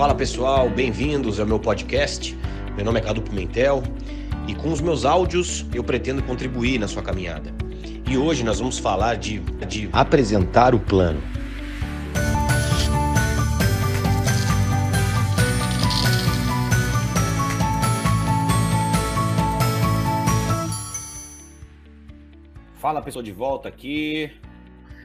Fala pessoal, bem-vindos ao meu podcast. Meu nome é Cadu Pimentel e com os meus áudios eu pretendo contribuir na sua caminhada. E hoje nós vamos falar de, de apresentar o plano. Fala pessoal de volta aqui.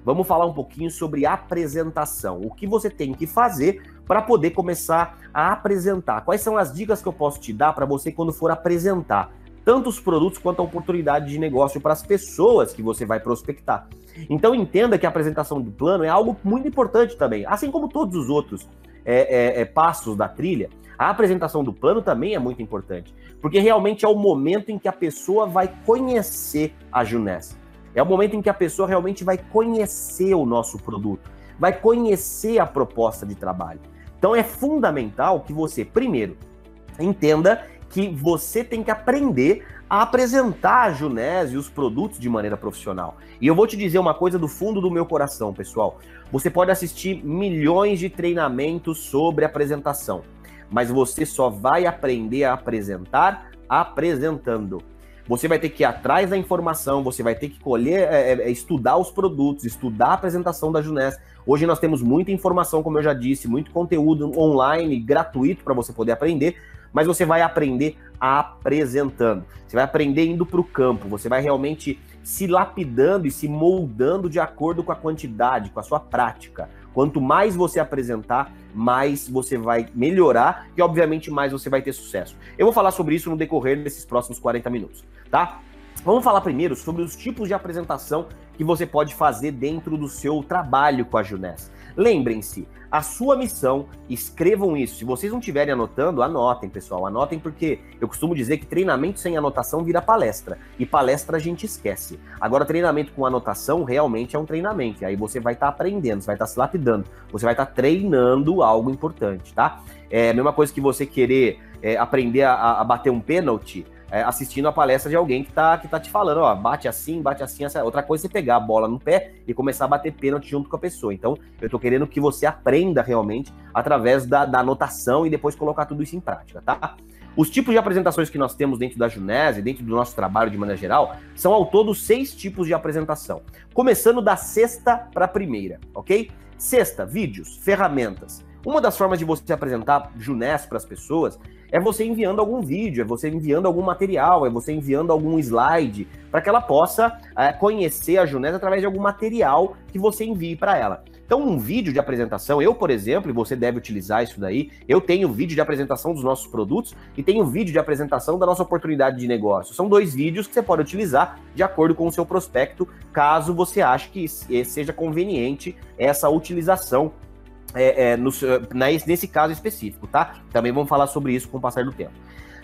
Vamos falar um pouquinho sobre apresentação. O que você tem que fazer para poder começar a apresentar. Quais são as dicas que eu posso te dar para você quando for apresentar tanto os produtos quanto a oportunidade de negócio para as pessoas que você vai prospectar. Então entenda que a apresentação do plano é algo muito importante também, assim como todos os outros é, é, é, passos da trilha. A apresentação do plano também é muito importante, porque realmente é o momento em que a pessoa vai conhecer a Juness. É o momento em que a pessoa realmente vai conhecer o nosso produto, vai conhecer a proposta de trabalho. Então é fundamental que você, primeiro, entenda que você tem que aprender a apresentar a Junés e os produtos de maneira profissional. E eu vou te dizer uma coisa do fundo do meu coração, pessoal. Você pode assistir milhões de treinamentos sobre apresentação, mas você só vai aprender a apresentar apresentando. Você vai ter que ir atrás da informação, você vai ter que colher, é, é, estudar os produtos, estudar a apresentação da Junés. Hoje nós temos muita informação, como eu já disse, muito conteúdo online, gratuito para você poder aprender, mas você vai aprender apresentando. Você vai aprender indo para o campo, você vai realmente se lapidando e se moldando de acordo com a quantidade, com a sua prática. Quanto mais você apresentar, mais você vai melhorar e, obviamente, mais você vai ter sucesso. Eu vou falar sobre isso no decorrer desses próximos 40 minutos, tá? Vamos falar primeiro sobre os tipos de apresentação que você pode fazer dentro do seu trabalho com a Juness. Lembrem-se, a sua missão, escrevam isso. Se vocês não estiverem anotando, anotem, pessoal. Anotem porque eu costumo dizer que treinamento sem anotação vira palestra. E palestra a gente esquece. Agora, treinamento com anotação realmente é um treinamento. Aí você vai estar tá aprendendo, você vai estar tá se lapidando, você vai estar tá treinando algo importante, tá? É a mesma coisa que você querer é, aprender a, a bater um pênalti é, assistindo a palestra de alguém que tá, que tá te falando, ó, bate assim, bate assim, essa. Outra coisa é você pegar a bola no pé e começar a bater pênalti junto com a pessoa. Então, eu tô querendo que você aprenda realmente através da, da anotação e depois colocar tudo isso em prática, tá? Os tipos de apresentações que nós temos dentro da Junese, dentro do nosso trabalho de maneira geral, são ao todo seis tipos de apresentação. Começando da sexta para a primeira, ok? Sexta, vídeos, ferramentas. Uma das formas de você apresentar Junés para as pessoas é você enviando algum vídeo, é você enviando algum material, é você enviando algum slide, para que ela possa é, conhecer a Junés através de algum material que você envie para ela. Então, um vídeo de apresentação, eu, por exemplo, e você deve utilizar isso daí, eu tenho vídeo de apresentação dos nossos produtos e tenho vídeo de apresentação da nossa oportunidade de negócio. São dois vídeos que você pode utilizar de acordo com o seu prospecto, caso você ache que seja conveniente essa utilização é, é, no, nesse caso específico, tá? Também vamos falar sobre isso com o passar do tempo.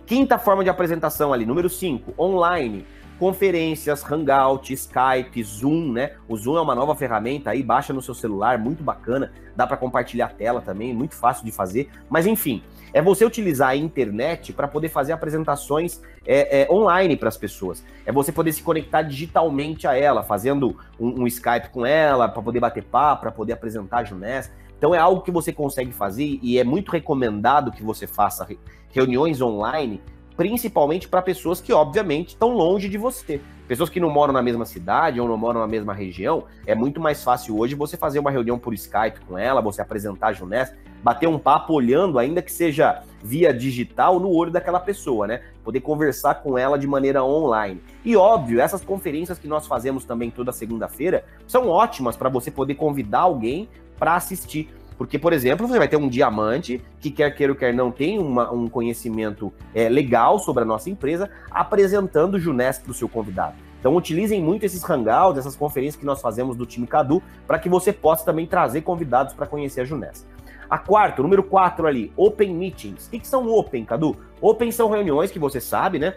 Quinta forma de apresentação ali, número 5, online. Conferências, Hangout, Skype, Zoom, né? O Zoom é uma nova ferramenta aí, baixa no seu celular, muito bacana, dá para compartilhar a tela também, muito fácil de fazer. Mas enfim, é você utilizar a internet para poder fazer apresentações é, é, online para as pessoas. É você poder se conectar digitalmente a ela, fazendo um, um Skype com ela, para poder bater papo, para poder apresentar a Junés. Então é algo que você consegue fazer e é muito recomendado que você faça reuniões online, principalmente para pessoas que, obviamente, estão longe de você. Pessoas que não moram na mesma cidade ou não moram na mesma região, é muito mais fácil hoje você fazer uma reunião por Skype com ela, você apresentar a Junés, bater um papo olhando, ainda que seja via digital, no olho daquela pessoa, né? Poder conversar com ela de maneira online. E óbvio, essas conferências que nós fazemos também toda segunda-feira são ótimas para você poder convidar alguém para assistir. Porque, por exemplo, você vai ter um diamante que, quer queira ou quer não, tem uma, um conhecimento é, legal sobre a nossa empresa, apresentando o Junés para o seu convidado. Então, utilizem muito esses hangouts, essas conferências que nós fazemos do time Cadu, para que você possa também trazer convidados para conhecer a Junés. A quarta, número quatro ali, Open Meetings. O que, que são Open, Cadu? Open são reuniões que você sabe, né?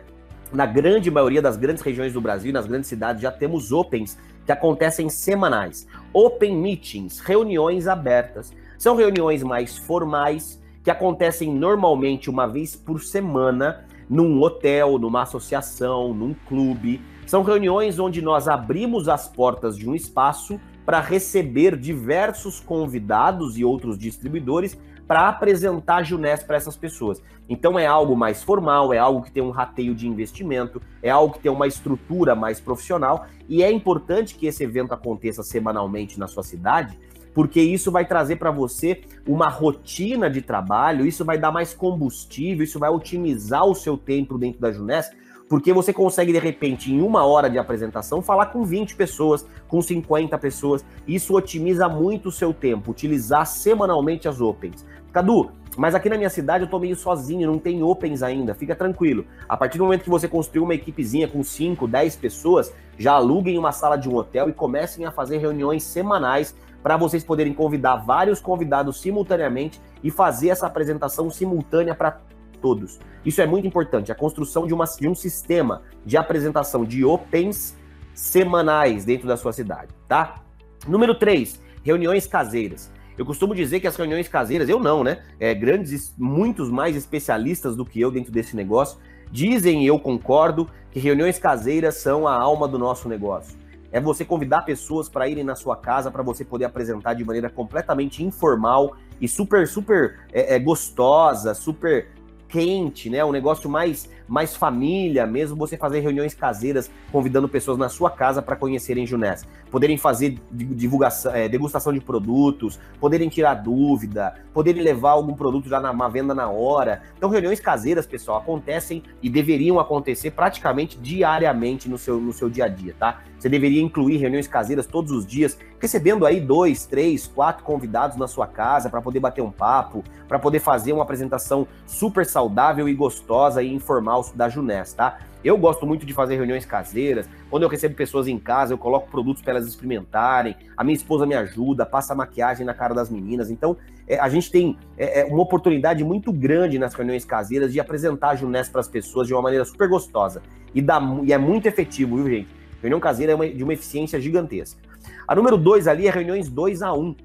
Na grande maioria das grandes regiões do Brasil, nas grandes cidades, já temos Opens que acontecem semanais. Open Meetings, reuniões abertas. São reuniões mais formais, que acontecem normalmente uma vez por semana, num hotel, numa associação, num clube. São reuniões onde nós abrimos as portas de um espaço para receber diversos convidados e outros distribuidores para apresentar a Junés para essas pessoas. Então é algo mais formal, é algo que tem um rateio de investimento, é algo que tem uma estrutura mais profissional e é importante que esse evento aconteça semanalmente na sua cidade, porque isso vai trazer para você uma rotina de trabalho, isso vai dar mais combustível, isso vai otimizar o seu tempo dentro da Junés, porque você consegue, de repente, em uma hora de apresentação, falar com 20 pessoas, com 50 pessoas. Isso otimiza muito o seu tempo, utilizar semanalmente as Opens. Cadu, mas aqui na minha cidade eu tô meio sozinho, não tem Opens ainda, fica tranquilo. A partir do momento que você construir uma equipezinha com 5, 10 pessoas, já aluguem uma sala de um hotel e comecem a fazer reuniões semanais para vocês poderem convidar vários convidados simultaneamente e fazer essa apresentação simultânea para todos. Isso é muito importante, a construção de, uma, de um sistema de apresentação de opens semanais dentro da sua cidade, tá? Número 3, reuniões caseiras. Eu costumo dizer que as reuniões caseiras, eu não, né? É, grandes, muitos mais especialistas do que eu dentro desse negócio, dizem, e eu concordo, que reuniões caseiras são a alma do nosso negócio. É você convidar pessoas para irem na sua casa para você poder apresentar de maneira completamente informal e super, super é, é, gostosa, super quente, né? Um negócio mais, mais família, mesmo você fazer reuniões caseiras, convidando pessoas na sua casa para conhecerem Junés, poderem fazer divulgação, é, degustação de produtos, poderem tirar dúvida, poderem levar algum produto já na venda na hora. Então, reuniões caseiras, pessoal, acontecem e deveriam acontecer praticamente diariamente no seu, no seu dia a dia, tá? Você deveria incluir reuniões caseiras todos os dias, recebendo aí dois, três, quatro convidados na sua casa para poder bater um papo, para poder fazer uma apresentação super saudável e gostosa e informal da Junés, tá? Eu gosto muito de fazer reuniões caseiras. Quando eu recebo pessoas em casa, eu coloco produtos para elas experimentarem. A minha esposa me ajuda, passa maquiagem na cara das meninas. Então, é, a gente tem é, é uma oportunidade muito grande nas reuniões caseiras de apresentar a Junés para as pessoas de uma maneira super gostosa. E, dá, e é muito efetivo, viu, gente? Reunião caseira é uma, de uma eficiência gigantesca. A número 2 ali é reuniões 2 a 1. Um.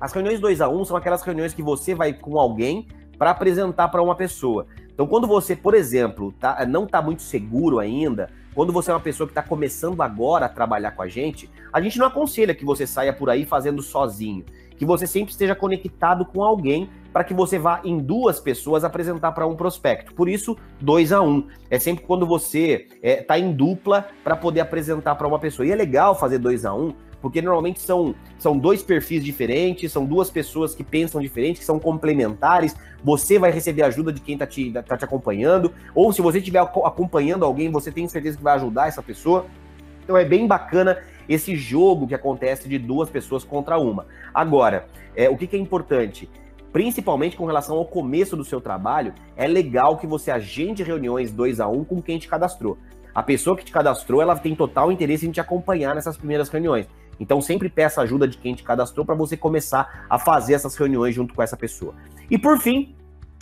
As reuniões 2 a 1 um são aquelas reuniões que você vai com alguém para apresentar para uma pessoa. Então, quando você, por exemplo, tá, não está muito seguro ainda, quando você é uma pessoa que está começando agora a trabalhar com a gente, a gente não aconselha que você saia por aí fazendo sozinho. Que você sempre esteja conectado com alguém para que você vá em duas pessoas apresentar para um prospecto. Por isso, dois a um. É sempre quando você está é, tá em dupla para poder apresentar para uma pessoa. E é legal fazer dois a um, porque normalmente são, são dois perfis diferentes, são duas pessoas que pensam diferente, que são complementares. Você vai receber ajuda de quem está te, tá te acompanhando, ou se você estiver acompanhando alguém, você tem certeza que vai ajudar essa pessoa. Então é bem bacana esse jogo que acontece de duas pessoas contra uma. Agora, é, o que, que é importante? principalmente com relação ao começo do seu trabalho, é legal que você agende reuniões 2 a 1 um com quem te cadastrou. A pessoa que te cadastrou, ela tem total interesse em te acompanhar nessas primeiras reuniões. Então sempre peça ajuda de quem te cadastrou para você começar a fazer essas reuniões junto com essa pessoa. E por fim,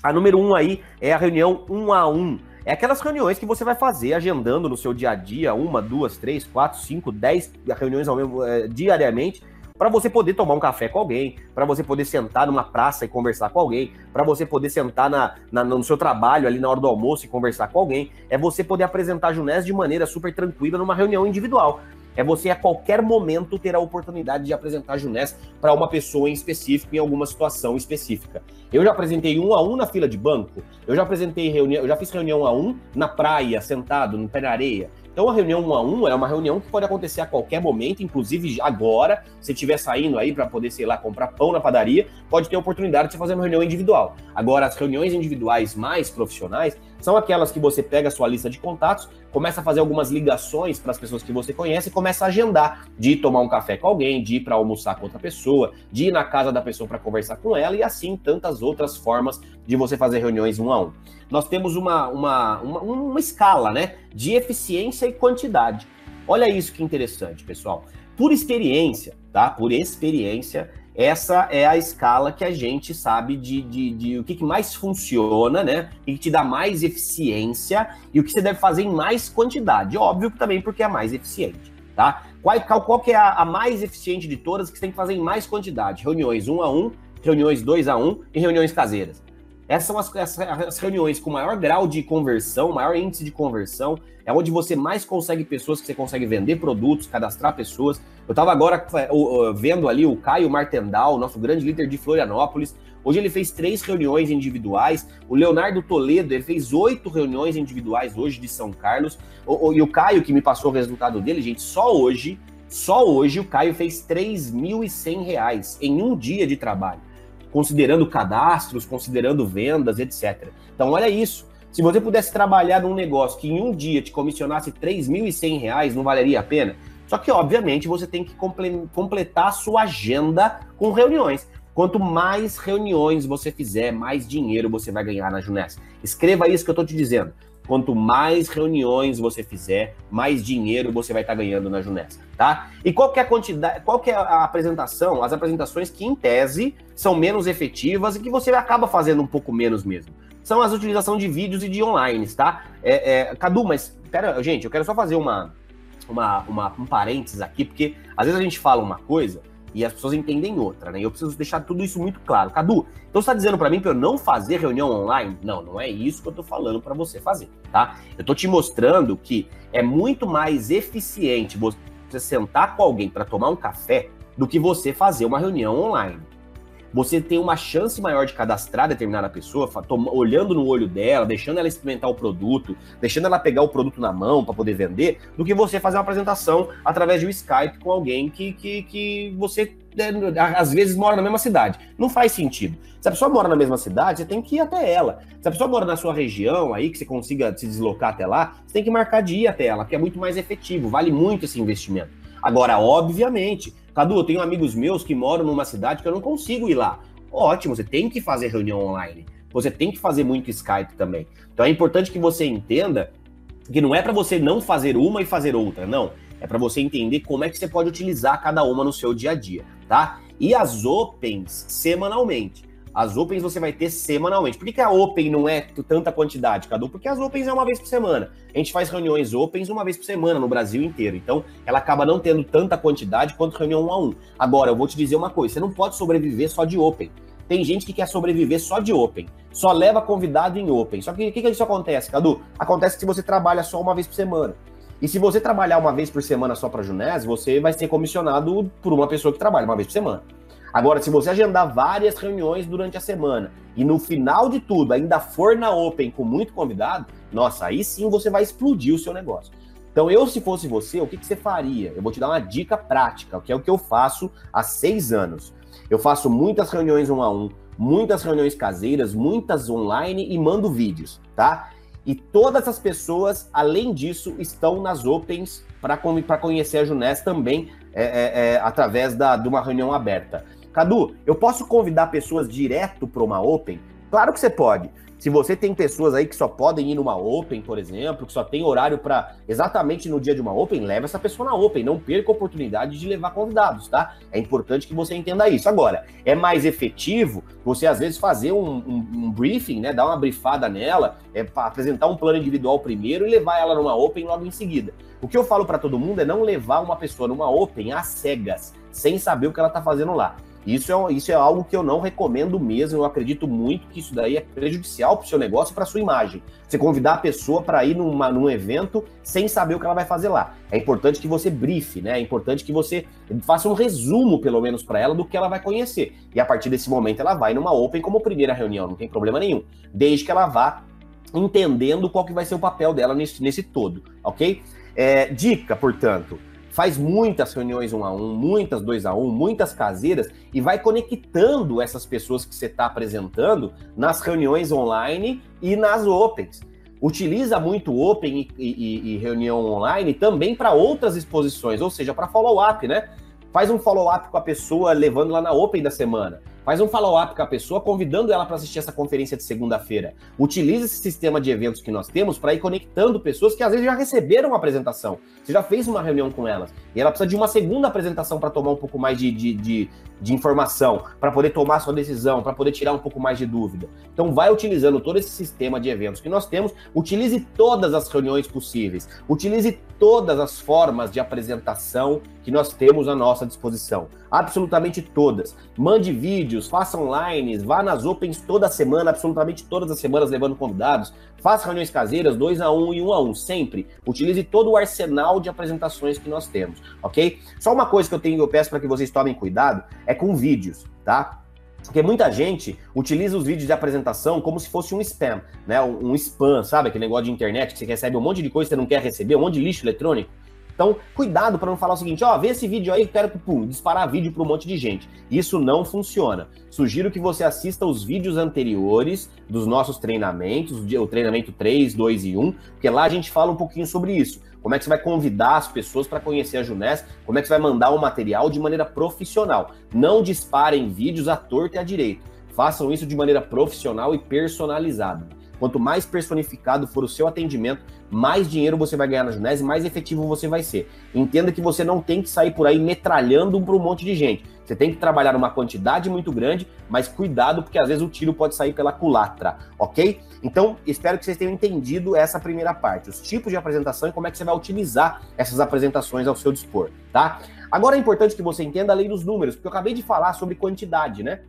a número um aí é a reunião um a um. É aquelas reuniões que você vai fazer agendando no seu dia a dia, uma, duas, três, quatro, cinco, dez reuniões ao mesmo, é, diariamente, para você poder tomar um café com alguém, para você poder sentar numa praça e conversar com alguém, para você poder sentar na, na, no seu trabalho ali na hora do almoço e conversar com alguém, é você poder apresentar a Junés de maneira super tranquila numa reunião individual. É você a qualquer momento ter a oportunidade de apresentar Junés para uma pessoa em específico, em alguma situação específica. Eu já apresentei um a um na fila de banco, eu já apresentei reunião, eu já fiz reunião a um na praia, sentado, no pé na areia. Então a reunião um a um é uma reunião que pode acontecer a qualquer momento, inclusive agora, se estiver saindo aí para poder, sei lá, comprar pão na padaria, pode ter a oportunidade de fazer uma reunião individual. Agora, as reuniões individuais mais profissionais são aquelas que você pega a sua lista de contatos, começa a fazer algumas ligações para as pessoas que você conhece e começa a agendar de ir tomar um café com alguém, de ir para almoçar com outra pessoa, de ir na casa da pessoa para conversar com ela e assim tantas outras formas de você fazer reuniões um a um nós temos uma, uma, uma, uma escala né, de eficiência e quantidade. Olha isso que interessante, pessoal. Por experiência, tá? Por experiência, essa é a escala que a gente sabe de, de, de o que, que, mais funciona, né? E que te dá mais eficiência e o que você deve fazer em mais quantidade. Óbvio também porque é mais eficiente, tá? Qual, qual, qual que é a, a, mais eficiente de todas que você tem que fazer em mais quantidade? Reuniões um a um, reuniões dois a um e reuniões caseiras. Essas são as, as, reuniões com maior grau de conversão, maior índice de conversão, é onde você mais consegue pessoas que você consegue vender produtos, cadastrar pessoas. Eu estava agora é, vendo ali o Caio Martendal, nosso grande líder de Florianópolis. Hoje ele fez três reuniões individuais. O Leonardo Toledo ele fez oito reuniões individuais hoje de São Carlos. E o Caio, que me passou o resultado dele, gente, só hoje, só hoje o Caio fez R$ 3.100 em um dia de trabalho, considerando cadastros, considerando vendas, etc. Então, olha isso. Se você pudesse trabalhar num negócio que em um dia te comissionasse R$ 3.100, não valeria a pena? Só que, obviamente, você tem que completar a sua agenda com reuniões. Quanto mais reuniões você fizer, mais dinheiro você vai ganhar na Juness. Escreva isso que eu estou te dizendo. Quanto mais reuniões você fizer, mais dinheiro você vai estar tá ganhando na Juness, tá? E qual é a quantidade, qual é a apresentação? As apresentações que, em tese, são menos efetivas e que você acaba fazendo um pouco menos mesmo. São as utilização de vídeos e de online, tá? É, é, Cadu, mas, pera, gente, eu quero só fazer uma, uma, uma, um parênteses aqui, porque às vezes a gente fala uma coisa e as pessoas entendem outra, né? E eu preciso deixar tudo isso muito claro. Cadu, então você está dizendo para mim para eu não fazer reunião online? Não, não é isso que eu estou falando para você fazer, tá? Eu estou te mostrando que é muito mais eficiente você sentar com alguém para tomar um café do que você fazer uma reunião online você tem uma chance maior de cadastrar determinada pessoa, olhando no olho dela, deixando ela experimentar o produto, deixando ela pegar o produto na mão para poder vender, do que você fazer uma apresentação através de um Skype com alguém que, que, que você né, às vezes mora na mesma cidade. Não faz sentido. Se a pessoa mora na mesma cidade, você tem que ir até ela. Se a pessoa mora na sua região aí, que você consiga se deslocar até lá, você tem que marcar de ir até ela, que é muito mais efetivo, vale muito esse investimento. Agora, obviamente, Cadu, eu tenho amigos meus que moram numa cidade que eu não consigo ir lá. Ótimo, você tem que fazer reunião online. Você tem que fazer muito Skype também. Então é importante que você entenda que não é para você não fazer uma e fazer outra, não. É para você entender como é que você pode utilizar cada uma no seu dia a dia, tá? E as opens semanalmente. As Opens você vai ter semanalmente. Por que, que a Open não é tanta quantidade, Cadu? Porque as Opens é uma vez por semana. A gente faz reuniões Opens uma vez por semana no Brasil inteiro. Então, ela acaba não tendo tanta quantidade quanto reunião um a um. Agora, eu vou te dizer uma coisa: você não pode sobreviver só de Open. Tem gente que quer sobreviver só de Open, só leva convidado em Open. Só que o que, que isso acontece, Cadu? Acontece que você trabalha só uma vez por semana. E se você trabalhar uma vez por semana só para Junés, você vai ser comissionado por uma pessoa que trabalha uma vez por semana. Agora, se você agendar várias reuniões durante a semana e no final de tudo ainda for na Open com muito convidado, nossa, aí sim você vai explodir o seu negócio. Então, eu, se fosse você, o que, que você faria? Eu vou te dar uma dica prática, que é o que eu faço há seis anos. Eu faço muitas reuniões um a um, muitas reuniões caseiras, muitas online e mando vídeos, tá? E todas as pessoas, além disso, estão nas Opens para conhecer a Junés também é, é, é, através da, de uma reunião aberta. Cadu, eu posso convidar pessoas direto para uma Open? Claro que você pode. Se você tem pessoas aí que só podem ir numa Open, por exemplo, que só tem horário para exatamente no dia de uma Open, leva essa pessoa na Open. Não perca a oportunidade de levar convidados, tá? É importante que você entenda isso. Agora, é mais efetivo você às vezes fazer um, um, um briefing, né? Dar uma brifada nela, é, apresentar um plano individual primeiro e levar ela numa Open logo em seguida. O que eu falo para todo mundo é não levar uma pessoa numa Open às cegas, sem saber o que ela está fazendo lá. Isso é, isso é algo que eu não recomendo mesmo. Eu acredito muito que isso daí é prejudicial para o seu negócio e para sua imagem. Você convidar a pessoa para ir numa, num evento sem saber o que ela vai fazer lá. É importante que você brife, né? É importante que você faça um resumo, pelo menos, para ela do que ela vai conhecer. E a partir desse momento ela vai numa Open como primeira reunião, não tem problema nenhum. Desde que ela vá entendendo qual que vai ser o papel dela nesse, nesse todo, ok? É, dica, portanto faz muitas reuniões um a um, muitas dois a um, muitas caseiras e vai conectando essas pessoas que você está apresentando nas reuniões online e nas opens. Utiliza muito Open e, e, e reunião online também para outras exposições, ou seja, para follow-up, né? Faz um follow-up com a pessoa, levando lá na Open da semana. Faz um follow-up com a pessoa, convidando ela para assistir essa conferência de segunda-feira. Utilize esse sistema de eventos que nós temos para ir conectando pessoas que às vezes já receberam uma apresentação. Você já fez uma reunião com elas. E ela precisa de uma segunda apresentação para tomar um pouco mais de, de, de, de informação, para poder tomar sua decisão, para poder tirar um pouco mais de dúvida. Então, vai utilizando todo esse sistema de eventos que nós temos. Utilize todas as reuniões possíveis. Utilize todas as formas de apresentação que nós temos à nossa disposição. Absolutamente todas. Mande vídeos, faça online, vá nas Opens toda semana, absolutamente todas as semanas, levando convidados. Faça reuniões caseiras, dois a um e um a um, sempre. Utilize todo o arsenal de apresentações que nós temos, ok? Só uma coisa que eu tenho, eu peço para que vocês tomem cuidado, é com vídeos, tá? Porque muita gente utiliza os vídeos de apresentação como se fosse um spam, né? Um, um spam, sabe? Aquele negócio de internet que você recebe um monte de coisa que você não quer receber, um monte de lixo eletrônico. Então, cuidado para não falar o seguinte, ó, vê esse vídeo aí, quero pum, disparar vídeo para um monte de gente. Isso não funciona. Sugiro que você assista os vídeos anteriores dos nossos treinamentos, o treinamento 3, 2 e 1, porque lá a gente fala um pouquinho sobre isso. Como é que você vai convidar as pessoas para conhecer a Junés? Como é que você vai mandar o material de maneira profissional? Não disparem vídeos à torta e à direita. Façam isso de maneira profissional e personalizada. Quanto mais personificado for o seu atendimento, mais dinheiro você vai ganhar na Junés e mais efetivo você vai ser. Entenda que você não tem que sair por aí metralhando para um monte de gente. Você tem que trabalhar uma quantidade muito grande, mas cuidado, porque às vezes o tiro pode sair pela culatra, ok? Então, espero que vocês tenham entendido essa primeira parte, os tipos de apresentação e como é que você vai utilizar essas apresentações ao seu dispor, tá? Agora é importante que você entenda a lei dos números, porque eu acabei de falar sobre quantidade, né?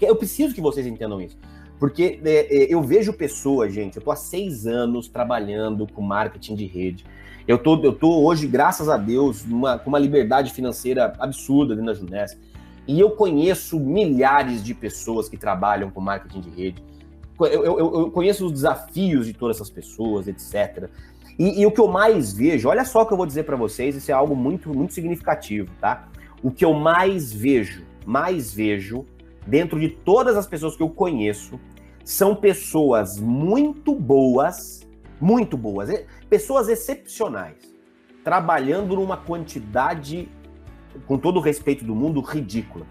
Eu preciso que vocês entendam isso. Porque é, é, eu vejo pessoas, gente, eu tô há seis anos trabalhando com marketing de rede. Eu tô, eu tô hoje, graças a Deus, numa, com uma liberdade financeira absurda dentro da Juness. E eu conheço milhares de pessoas que trabalham com marketing de rede. Eu, eu, eu conheço os desafios de todas essas pessoas, etc. E, e, o que eu mais vejo, olha só o que eu vou dizer para vocês, isso é algo muito, muito significativo, tá? O que eu mais vejo, mais vejo, dentro de todas as pessoas que eu conheço, são pessoas muito boas, muito boas, pessoas excepcionais, trabalhando numa quantidade, com todo o respeito do mundo, ridícula.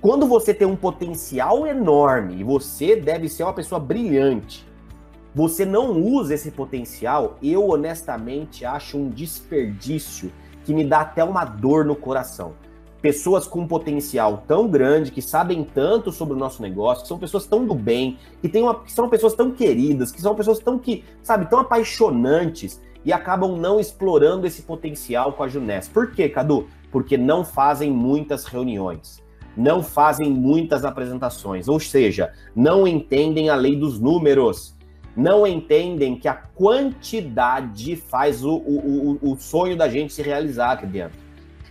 Quando você tem um potencial enorme e você deve ser uma pessoa brilhante, você não usa esse potencial, eu honestamente acho um desperdício que me dá até uma dor no coração pessoas com um potencial tão grande, que sabem tanto sobre o nosso negócio, que são pessoas tão do bem, que, tem uma, que são pessoas tão queridas, que são pessoas tão que, sabe, tão apaixonantes e acabam não explorando esse potencial com a Junés. Por quê, Cadu? Porque não fazem muitas reuniões, não fazem muitas apresentações, ou seja, não entendem a lei dos números, não entendem que a quantidade faz o, o, o, o sonho da gente se realizar aqui dentro.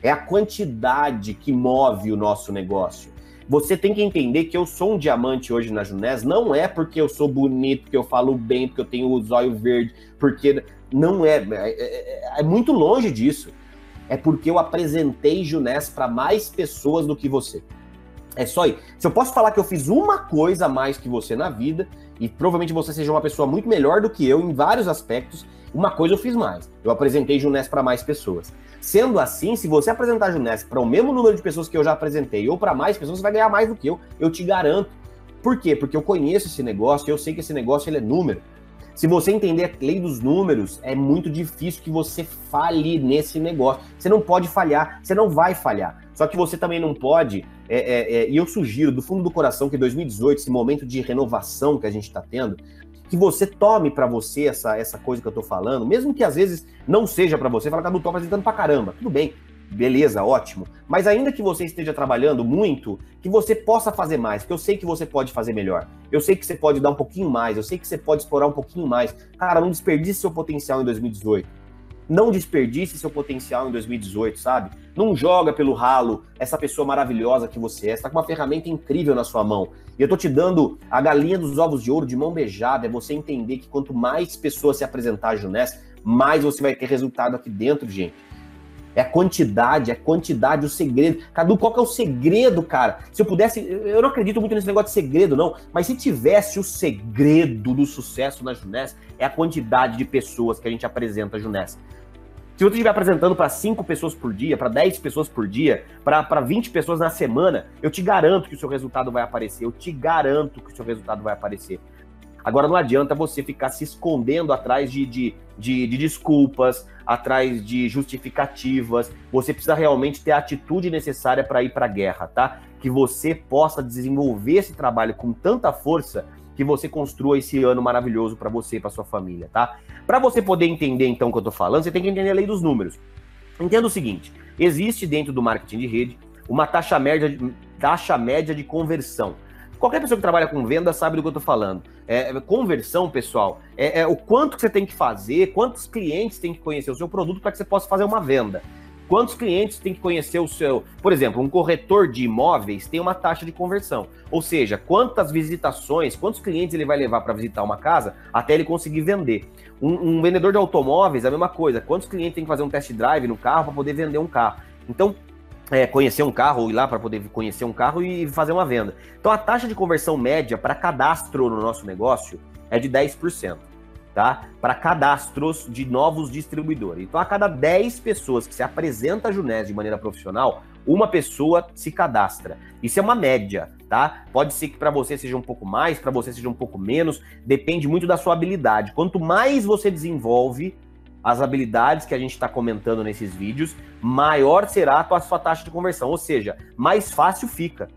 É a quantidade que move o nosso negócio. Você tem que entender que eu sou um diamante hoje na Junés, não é porque eu sou bonito, porque eu falo bem, porque eu tenho o zóio verde, porque não é, é, é, é muito longe disso. É porque eu apresentei Junés para mais pessoas do que você. É só aí. Se eu posso falar que eu fiz uma coisa a mais que você na vida, e provavelmente você seja uma pessoa muito melhor do que eu em vários aspectos, uma coisa eu fiz mais. Eu apresentei Junés para mais pessoas. Sendo assim, se você apresentar Junés para o mesmo número de pessoas que eu já apresentei ou para mais pessoas, você vai ganhar mais do que eu, eu te garanto. Por quê? Porque eu conheço esse negócio, eu sei que esse negócio ele é número. Se você entender a lei dos números, é muito difícil que você fale nesse negócio. Você não pode falhar, você não vai falhar. Só que você também não pode, é, é, é, e eu sugiro do fundo do coração que 2018, esse momento de renovação que a gente está tendo, que você tome para você essa, essa coisa que eu tô falando, mesmo que às vezes não seja para você, fala que eu tô apresentando para caramba, tudo bem, beleza, ótimo. Mas ainda que você esteja trabalhando muito, que você possa fazer mais, porque eu sei que você pode fazer melhor. Eu sei que você pode dar um pouquinho mais, eu sei que você pode explorar um pouquinho mais. Cara, não desperdice seu potencial em 2018. Não desperdice seu potencial em 2018, sabe? Não joga pelo ralo essa pessoa maravilhosa que você é. Você tá com uma ferramenta incrível na sua mão. E eu tô te dando a galinha dos ovos de ouro de mão beijada. É você entender que quanto mais pessoas se apresentar Junés, mais você vai ter resultado aqui dentro, gente. É a quantidade, é a quantidade, o segredo. Cadu, qual que é o segredo, cara? Se eu pudesse, eu não acredito muito nesse negócio de segredo, não, mas se tivesse o segredo do sucesso na Junés, é a quantidade de pessoas que a gente apresenta a Junés. Se você estiver apresentando para 5 pessoas por dia, para 10 pessoas por dia, para 20 pessoas na semana, eu te garanto que o seu resultado vai aparecer. Eu te garanto que o seu resultado vai aparecer. Agora não adianta você ficar se escondendo atrás de, de, de, de desculpas, atrás de justificativas. Você precisa realmente ter a atitude necessária para ir para a guerra, tá? Que você possa desenvolver esse trabalho com tanta força que você construa esse ano maravilhoso para você e para sua família, tá? Para você poder entender então o que eu estou falando, você tem que entender a lei dos números. Entenda o seguinte: existe dentro do marketing de rede uma taxa média taxa média de conversão. Qualquer pessoa que trabalha com venda sabe do que eu estou falando. É, é, conversão, pessoal, é, é, o quanto que você tem que fazer, quantos clientes tem que conhecer o seu produto para que você possa fazer uma venda. Quantos clientes tem que conhecer o seu. Por exemplo, um corretor de imóveis tem uma taxa de conversão. Ou seja, quantas visitações, quantos clientes ele vai levar para visitar uma casa até ele conseguir vender. Um, um, vendedor de automóveis, a mesma coisa. Quantos clientes tem que fazer um test drive no carro para poder vender um carro? Então, é, conhecer um carro ou ir lá para poder conhecer um carro e fazer uma venda. Então, a taxa de conversão média para cadastro no nosso negócio é de 10% tá? Para cadastros de novos distribuidores. Então, a cada 10 pessoas que se apresenta a Junés de maneira profissional, uma pessoa se cadastra. Isso é uma média, tá? Pode ser que para você seja um pouco mais, para você seja um pouco menos, depende muito da sua habilidade. Quanto mais você desenvolve as habilidades que a gente está comentando nesses vídeos, maior será a sua taxa de conversão, ou seja, mais fácil fica.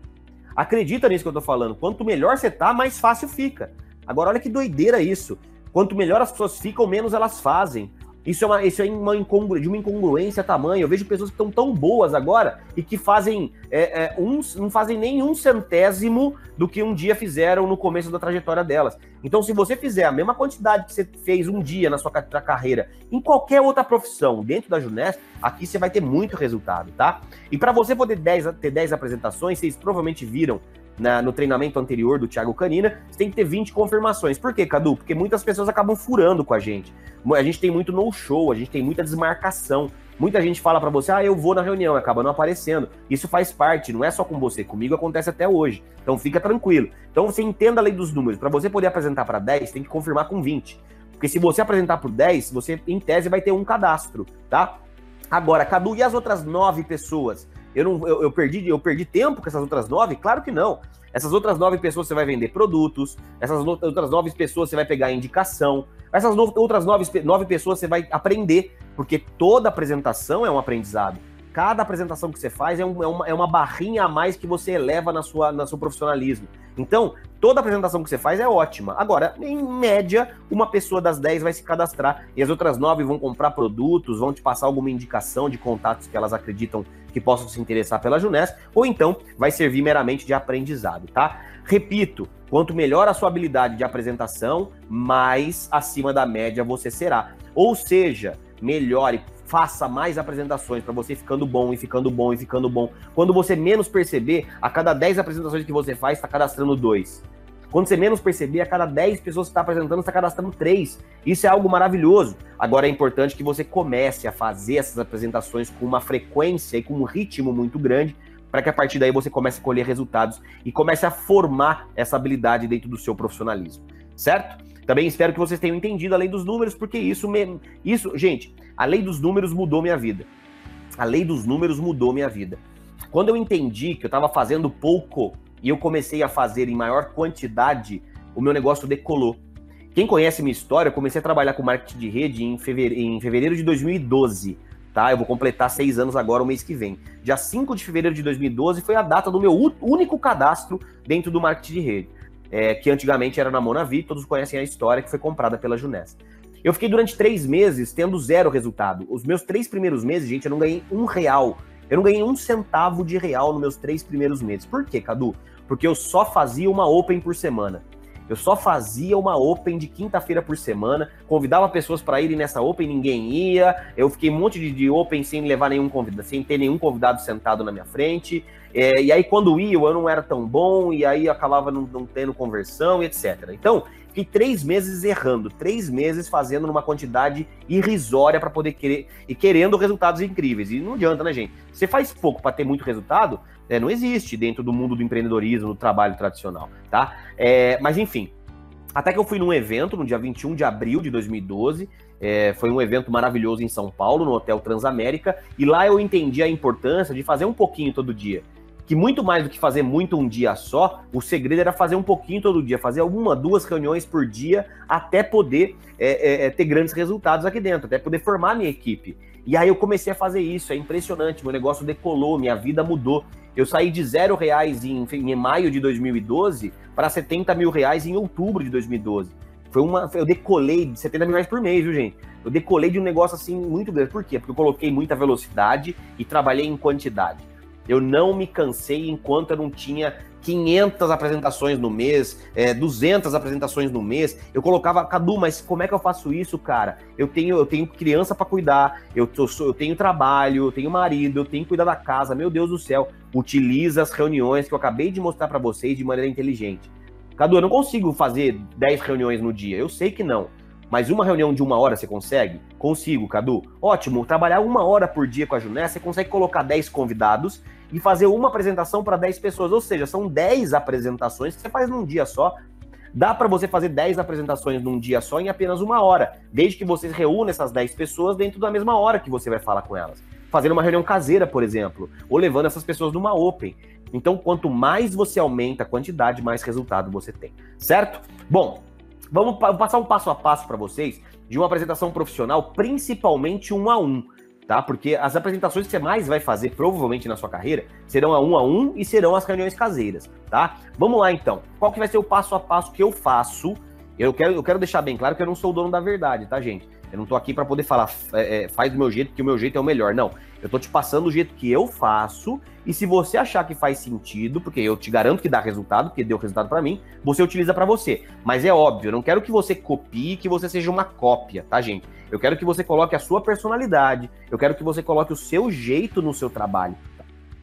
Acredita nisso que eu estou falando. Quanto melhor você tá, mais fácil fica. Agora, olha que doideira isso. Quanto melhor as pessoas ficam, menos elas fazem. Isso é, uma, isso é uma incongru, de uma incongruência tamanho. Eu vejo pessoas que estão tão boas agora e que fazem é, é, não fazem nem um centésimo do que um dia fizeram no começo da trajetória delas. Então, se você fizer a mesma quantidade que você fez um dia na sua carreira, em qualquer outra profissão dentro da Junest, aqui você vai ter muito resultado, tá? E para você poder 10, ter 10 apresentações, vocês provavelmente viram na, no treinamento anterior do Thiago Canina, você tem que ter 20 confirmações. Por quê, Cadu? Porque muitas pessoas acabam furando com a gente. A gente tem muito no-show, a gente tem muita desmarcação. Muita gente fala para você, ah, eu vou na reunião, acaba não aparecendo. Isso faz parte, não é só com você, comigo acontece até hoje. Então fica tranquilo. Então você entenda a lei dos números. Para você poder apresentar para 10, tem que confirmar com 20. Porque se você apresentar por 10, você, em tese, vai ter um cadastro, tá? Agora, Cadu, e as outras nove pessoas? Eu, não, eu, eu, perdi, eu perdi tempo com essas outras nove? Claro que não. Essas outras nove pessoas você vai vender produtos, essas outras nove pessoas você vai pegar indicação, essas no, outras nove, nove pessoas você vai aprender, porque toda apresentação é um aprendizado. Cada apresentação que você faz é, um, é, uma, é uma barrinha a mais que você eleva na sua, seu profissionalismo. Então, toda apresentação que você faz é ótima. Agora, em média, uma pessoa das 10 vai se cadastrar e as outras 9 vão comprar produtos, vão te passar alguma indicação de contatos que elas acreditam que possam se interessar pela Junés, ou então vai servir meramente de aprendizado, tá? Repito, quanto melhor a sua habilidade de apresentação, mais acima da média você será. Ou seja, melhore, faça mais apresentações para você ficando bom e ficando bom e ficando bom. Quando você menos perceber, a cada 10 apresentações que você faz, está cadastrando dois. Quando você menos perceber, a cada 10 pessoas que está apresentando, está cadastrando 3. Isso é algo maravilhoso. Agora é importante que você comece a fazer essas apresentações com uma frequência e com um ritmo muito grande, para que a partir daí você comece a colher resultados e comece a formar essa habilidade dentro do seu profissionalismo. Certo? Também espero que vocês tenham entendido a lei dos números, porque isso, isso, gente, a lei dos números mudou minha vida. A lei dos números mudou minha vida. Quando eu entendi que eu estava fazendo pouco e eu comecei a fazer em maior quantidade, o meu negócio decolou. Quem conhece minha história, eu comecei a trabalhar com marketing de rede em fevereiro, em fevereiro de 2012. Tá? Eu vou completar seis anos agora, o mês que vem. Dia 5 de fevereiro de 2012 foi a data do meu único cadastro dentro do marketing de rede, é, que antigamente era na Monavi, todos conhecem a história, que foi comprada pela Junesta. Eu fiquei durante três meses tendo zero resultado. Os meus três primeiros meses, gente, eu não ganhei um real eu não ganhei um centavo de real nos meus três primeiros meses. Por quê, Cadu? Porque eu só fazia uma open por semana. Eu só fazia uma open de quinta-feira por semana, convidava pessoas para irem nessa open, ninguém ia. Eu fiquei um monte de, de open sem levar nenhum convidado, sem ter nenhum convidado sentado na minha frente. É, e aí, quando ia, eu não era tão bom, e aí acabava não, não tendo conversão, etc. Então, Fiquei três meses errando, três meses fazendo numa quantidade irrisória para poder querer e querendo resultados incríveis. E não adianta, né, gente? Você faz pouco para ter muito resultado, é, não existe dentro do mundo do empreendedorismo, do trabalho tradicional, tá? É, mas enfim, até que eu fui num evento no dia 21 de abril de 2012. É, foi um evento maravilhoso em São Paulo, no Hotel Transamérica, e lá eu entendi a importância de fazer um pouquinho todo dia que muito mais do que fazer muito um dia só, o segredo era fazer um pouquinho todo dia, fazer uma, duas reuniões por dia, até poder é, é, é ter grandes resultados aqui dentro, até poder formar minha equipe. E aí eu comecei a fazer isso, é impressionante, meu negócio decolou, minha vida mudou. Eu saí de zero reais em, em maio de 2012 para 70 mil reais em outubro de 2012. Foi uma, eu decolei de 70 mil reais por mês, viu, gente? Eu decolei de um negócio assim muito grande. Por quê? Porque eu coloquei muita velocidade e trabalhei em quantidade. Eu não me cansei enquanto eu não tinha 500 apresentações no mês, é, 200 apresentações no mês. Eu colocava, Cadu, mas como é que eu faço isso, cara? Eu tenho, eu tenho criança para cuidar, eu, tô, eu tenho trabalho, eu tenho marido, eu tenho que cuidar da casa. Meu Deus do céu, utiliza as reuniões que eu acabei de mostrar para vocês de maneira inteligente. Cadu, eu não consigo fazer 10 reuniões no dia. Eu sei que não. Mas uma reunião de uma hora você consegue? Consigo, Cadu. Ótimo, trabalhar uma hora por dia com a Juné, você consegue colocar 10 convidados e fazer uma apresentação para 10 pessoas. Ou seja, são 10 apresentações que você faz num dia só. Dá para você fazer 10 apresentações num dia só em apenas uma hora, desde que você reúna essas 10 pessoas dentro da mesma hora que você vai falar com elas. Fazendo uma reunião caseira, por exemplo, ou levando essas pessoas numa open. Então, quanto mais você aumenta a quantidade, mais resultado você tem, certo? Bom, vamos passar um passo a passo para vocês de uma apresentação profissional, principalmente um a um tá? Porque as apresentações que você mais vai fazer, provavelmente na sua carreira, serão a um a um e serão as reuniões caseiras, tá? Vamos lá então. Qual que vai ser o passo a passo que eu faço? Eu quero, eu quero deixar bem claro que eu não sou o dono da verdade, tá, gente? Eu não tô aqui para poder falar, é, é, faz do meu jeito, que o meu jeito é o melhor. Não. Eu tô te passando o jeito que eu faço. E se você achar que faz sentido, porque eu te garanto que dá resultado, porque deu resultado para mim, você utiliza para você. Mas é óbvio, eu não quero que você copie, que você seja uma cópia, tá, gente? Eu quero que você coloque a sua personalidade, eu quero que você coloque o seu jeito no seu trabalho.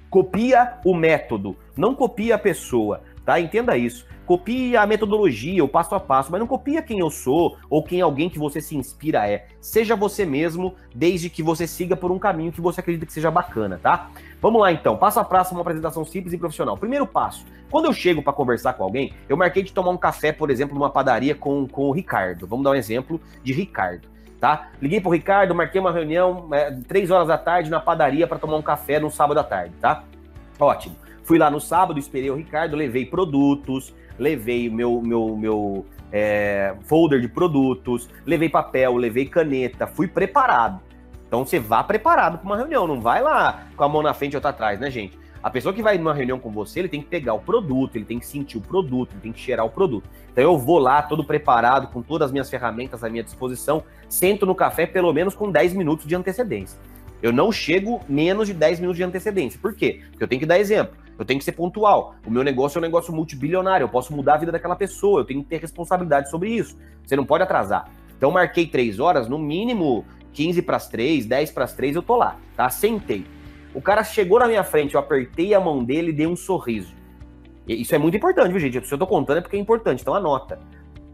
Copia o método, não copia a pessoa, tá? Entenda isso. Copie a metodologia, o passo a passo, mas não copia quem eu sou ou quem alguém que você se inspira é. Seja você mesmo, desde que você siga por um caminho que você acredita que seja bacana, tá? Vamos lá então, passo a passo, uma apresentação simples e profissional. Primeiro passo, quando eu chego para conversar com alguém, eu marquei de tomar um café, por exemplo, numa padaria com, com o Ricardo. Vamos dar um exemplo de Ricardo. Tá? Liguei pro Ricardo, marquei uma reunião é, três horas da tarde na padaria para tomar um café no sábado à tarde, tá? Ótimo. Fui lá no sábado, esperei o Ricardo, levei produtos, levei meu, meu, meu é, folder de produtos, levei papel, levei caneta, fui preparado. Então você vá preparado para uma reunião, não vai lá com a mão na frente e outra atrás, né, gente? A pessoa que vai numa reunião com você, ele tem que pegar o produto, ele tem que sentir o produto, ele tem que cheirar o produto. Então eu vou lá todo preparado, com todas as minhas ferramentas à minha disposição, sento no café pelo menos com 10 minutos de antecedência. Eu não chego menos de 10 minutos de antecedência. Por quê? Porque eu tenho que dar exemplo. Eu tenho que ser pontual. O meu negócio é um negócio multibilionário. Eu posso mudar a vida daquela pessoa. Eu tenho que ter responsabilidade sobre isso. Você não pode atrasar. Então, marquei três horas, no mínimo 15 para as 3, 10 para as 3, eu tô lá, tá? Sentei. O cara chegou na minha frente, eu apertei a mão dele e dei um sorriso. Isso é muito importante, viu, gente? Se eu tô contando é porque é importante, então anota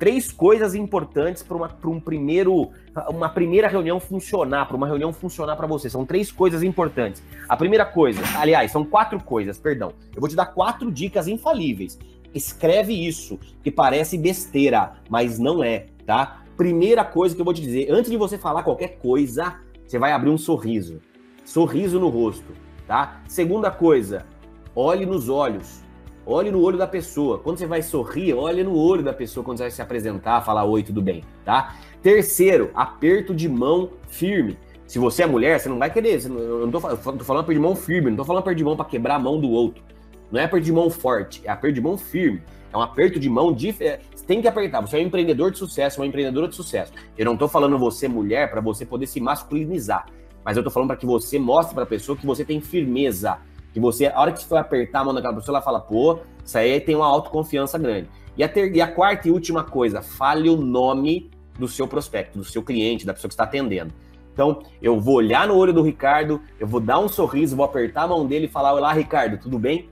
três coisas importantes para um primeiro, uma primeira reunião funcionar, para uma reunião funcionar para você. São três coisas importantes. A primeira coisa, aliás, são quatro coisas, perdão. Eu vou te dar quatro dicas infalíveis. Escreve isso, que parece besteira, mas não é, tá? Primeira coisa que eu vou te dizer, antes de você falar qualquer coisa, você vai abrir um sorriso. Sorriso no rosto, tá? Segunda coisa, olhe nos olhos. Olhe no olho da pessoa. Quando você vai sorrir, olhe no olho da pessoa quando você vai se apresentar, falar oi, tudo bem, tá? Terceiro, aperto de mão firme. Se você é mulher, você não vai querer. Não, eu não tô, eu tô falando aperto de mão firme, não tô falando aperto de mão para quebrar a mão do outro. Não é aperto de mão forte, é aperto de mão firme. É um aperto de mão diferente. Você tem que apertar. Você é um empreendedor de sucesso, uma empreendedora de sucesso. Eu não tô falando você mulher para você poder se masculinizar, mas eu tô falando para que você mostre para a pessoa que você tem firmeza, que você, a hora que for apertar a mão daquela pessoa, ela fala, pô, isso aí tem uma autoconfiança grande. E a, ter, e a quarta e última coisa, fale o nome do seu prospecto, do seu cliente, da pessoa que está atendendo. Então, eu vou olhar no olho do Ricardo, eu vou dar um sorriso, vou apertar a mão dele e falar: Olá, Ricardo, tudo bem?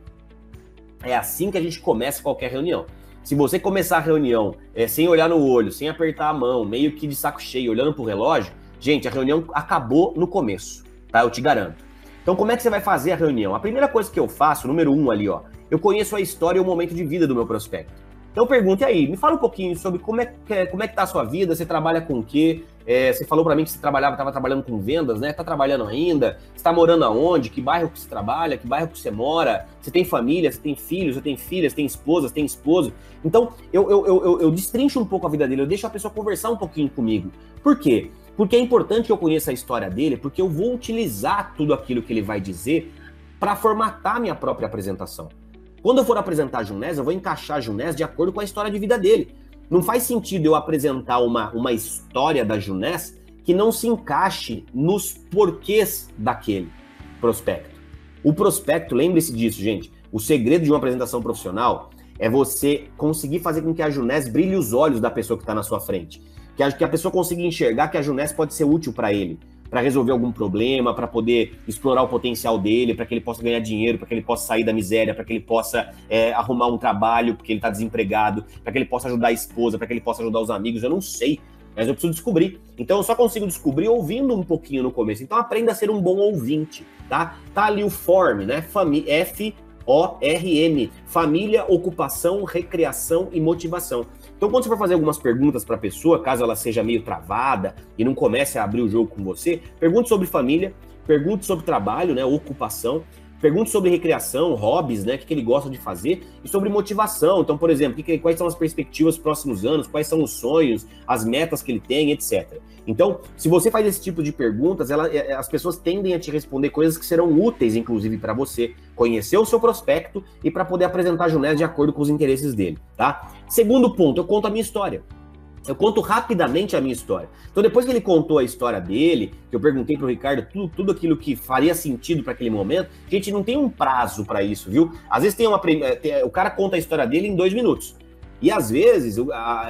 É assim que a gente começa qualquer reunião. Se você começar a reunião é, sem olhar no olho, sem apertar a mão, meio que de saco cheio, olhando para o relógio, gente, a reunião acabou no começo, tá? Eu te garanto. Então, como é que você vai fazer a reunião? A primeira coisa que eu faço, número um ali, ó, eu conheço a história e o momento de vida do meu prospecto. Então pergunte aí, me fala um pouquinho sobre como é que, é, como é que tá a sua vida, você trabalha com o quê? É, você falou para mim que você trabalhava, estava trabalhando com vendas, né? Tá trabalhando ainda? Está morando aonde? Que bairro que você trabalha? Que bairro que você mora? Você tem família? Você tem filhos? Você tem filhas? Tem esposas? Tem esposo? Então eu, eu, eu, eu destrincho um pouco a vida dele, eu deixo a pessoa conversar um pouquinho comigo. Por quê? Porque é importante que eu conheça a história dele, porque eu vou utilizar tudo aquilo que ele vai dizer para formatar minha própria apresentação. Quando eu for apresentar Junés, eu vou encaixar Junés de acordo com a história de vida dele. Não faz sentido eu apresentar uma, uma história da Junés que não se encaixe nos porquês daquele prospecto. O prospecto, lembre-se disso, gente. O segredo de uma apresentação profissional é você conseguir fazer com que a Junés brilhe os olhos da pessoa que está na sua frente. Que a, que a pessoa consiga enxergar que a Junés pode ser útil para ele, para resolver algum problema, para poder explorar o potencial dele, para que ele possa ganhar dinheiro, para que ele possa sair da miséria, para que ele possa é, arrumar um trabalho porque ele está desempregado, para que ele possa ajudar a esposa, para que ele possa ajudar os amigos. Eu não sei, mas eu preciso descobrir. Então eu só consigo descobrir ouvindo um pouquinho no começo. Então aprenda a ser um bom ouvinte, tá? Tá ali o form, né? F O-R-M, família, ocupação, recreação e motivação. Então, quando você for fazer algumas perguntas para a pessoa, caso ela seja meio travada e não comece a abrir o jogo com você, pergunte sobre família, pergunte sobre trabalho, né, ocupação, Pergunte sobre recreação, hobbies, né? O que, ele gosta de fazer e sobre motivação. Então, por exemplo, que, quais são as perspectivas próximos anos, quais são os sonhos, as metas que ele tem, etc. Então, se você faz esse tipo de perguntas, ela, é, as pessoas tendem a te responder coisas que serão úteis, inclusive, para você conhecer o seu prospecto e para poder apresentar a Junés de acordo com os interesses dele, tá? Segundo ponto, eu conto a minha história. Eu conto rapidamente a minha história. Então, depois que ele contou a história dele, que eu perguntei para o Ricardo tudo, tudo aquilo que faria sentido para aquele momento, a gente não tem um prazo para isso, viu? Às vezes tem uma. Eh, tem, o cara conta a história dele em dois minutos. E às vezes,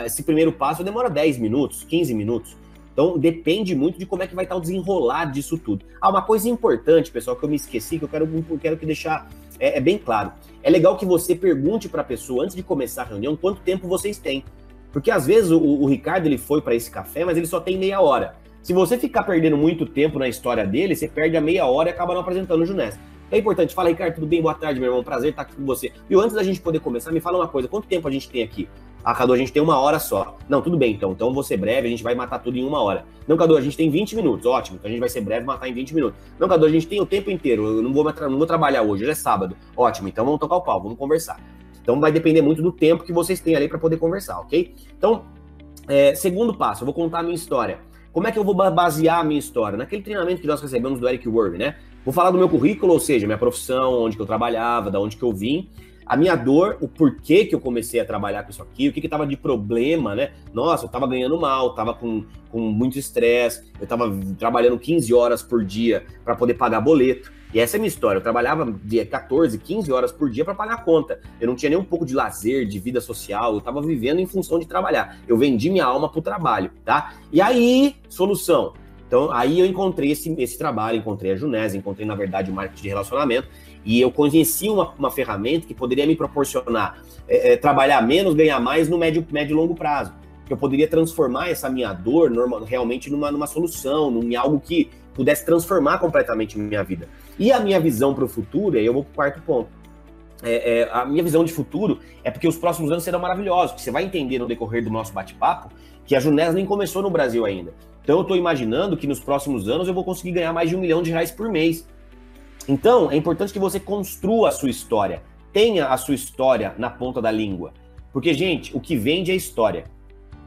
esse primeiro passo demora 10 minutos, 15 minutos. Então, depende muito de como é que vai estar o desenrolar disso tudo. Ah, uma coisa importante, pessoal, que eu me esqueci, que eu quero, quero que deixar é, é bem claro. É legal que você pergunte para a pessoa, antes de começar a reunião, quanto tempo vocês têm. Porque às vezes o, o Ricardo ele foi para esse café, mas ele só tem meia hora. Se você ficar perdendo muito tempo na história dele, você perde a meia hora e acaba não apresentando o Junés. É importante. Fala, Ricardo, tudo bem? Boa tarde, meu irmão. Prazer estar aqui com você. E antes da gente poder começar, me fala uma coisa: quanto tempo a gente tem aqui? Ah, Cadu, a gente tem uma hora só. Não, tudo bem, então. Então vou ser breve, a gente vai matar tudo em uma hora. Não, Cadu, a gente tem 20 minutos. Ótimo. Então a gente vai ser breve matar em 20 minutos. Não, Cadu, a gente tem o tempo inteiro. Eu não vou, não vou trabalhar hoje, hoje é sábado. Ótimo, então vamos tocar o pau, vamos conversar. Então vai depender muito do tempo que vocês têm ali para poder conversar, ok? Então, é, segundo passo, eu vou contar a minha história. Como é que eu vou basear a minha história? Naquele treinamento que nós recebemos do Eric Worre, né? Vou falar do meu currículo, ou seja, minha profissão, onde que eu trabalhava, da onde que eu vim, a minha dor, o porquê que eu comecei a trabalhar com isso aqui, o que que tava de problema, né? Nossa, eu tava ganhando mal, tava com, com muito estresse, eu tava trabalhando 15 horas por dia para poder pagar boleto. E essa é a minha história. Eu trabalhava de 14, 15 horas por dia para pagar a conta. Eu não tinha nem um pouco de lazer, de vida social. Eu estava vivendo em função de trabalhar. Eu vendi minha alma para o trabalho, tá? E aí, solução. Então, aí eu encontrei esse, esse trabalho, encontrei a Junés, encontrei, na verdade, o marketing de relacionamento. E eu conheci uma, uma ferramenta que poderia me proporcionar é, é, trabalhar menos, ganhar mais no médio, médio e longo prazo. Que eu poderia transformar essa minha dor normal, realmente numa, numa solução, em algo que pudesse transformar completamente minha vida. E a minha visão para o futuro, aí eu vou para o quarto ponto. É, é, a minha visão de futuro é porque os próximos anos serão maravilhosos, que você vai entender no decorrer do nosso bate-papo que a Junés nem começou no Brasil ainda. Então eu estou imaginando que nos próximos anos eu vou conseguir ganhar mais de um milhão de reais por mês. Então é importante que você construa a sua história, tenha a sua história na ponta da língua. Porque, gente, o que vende é história.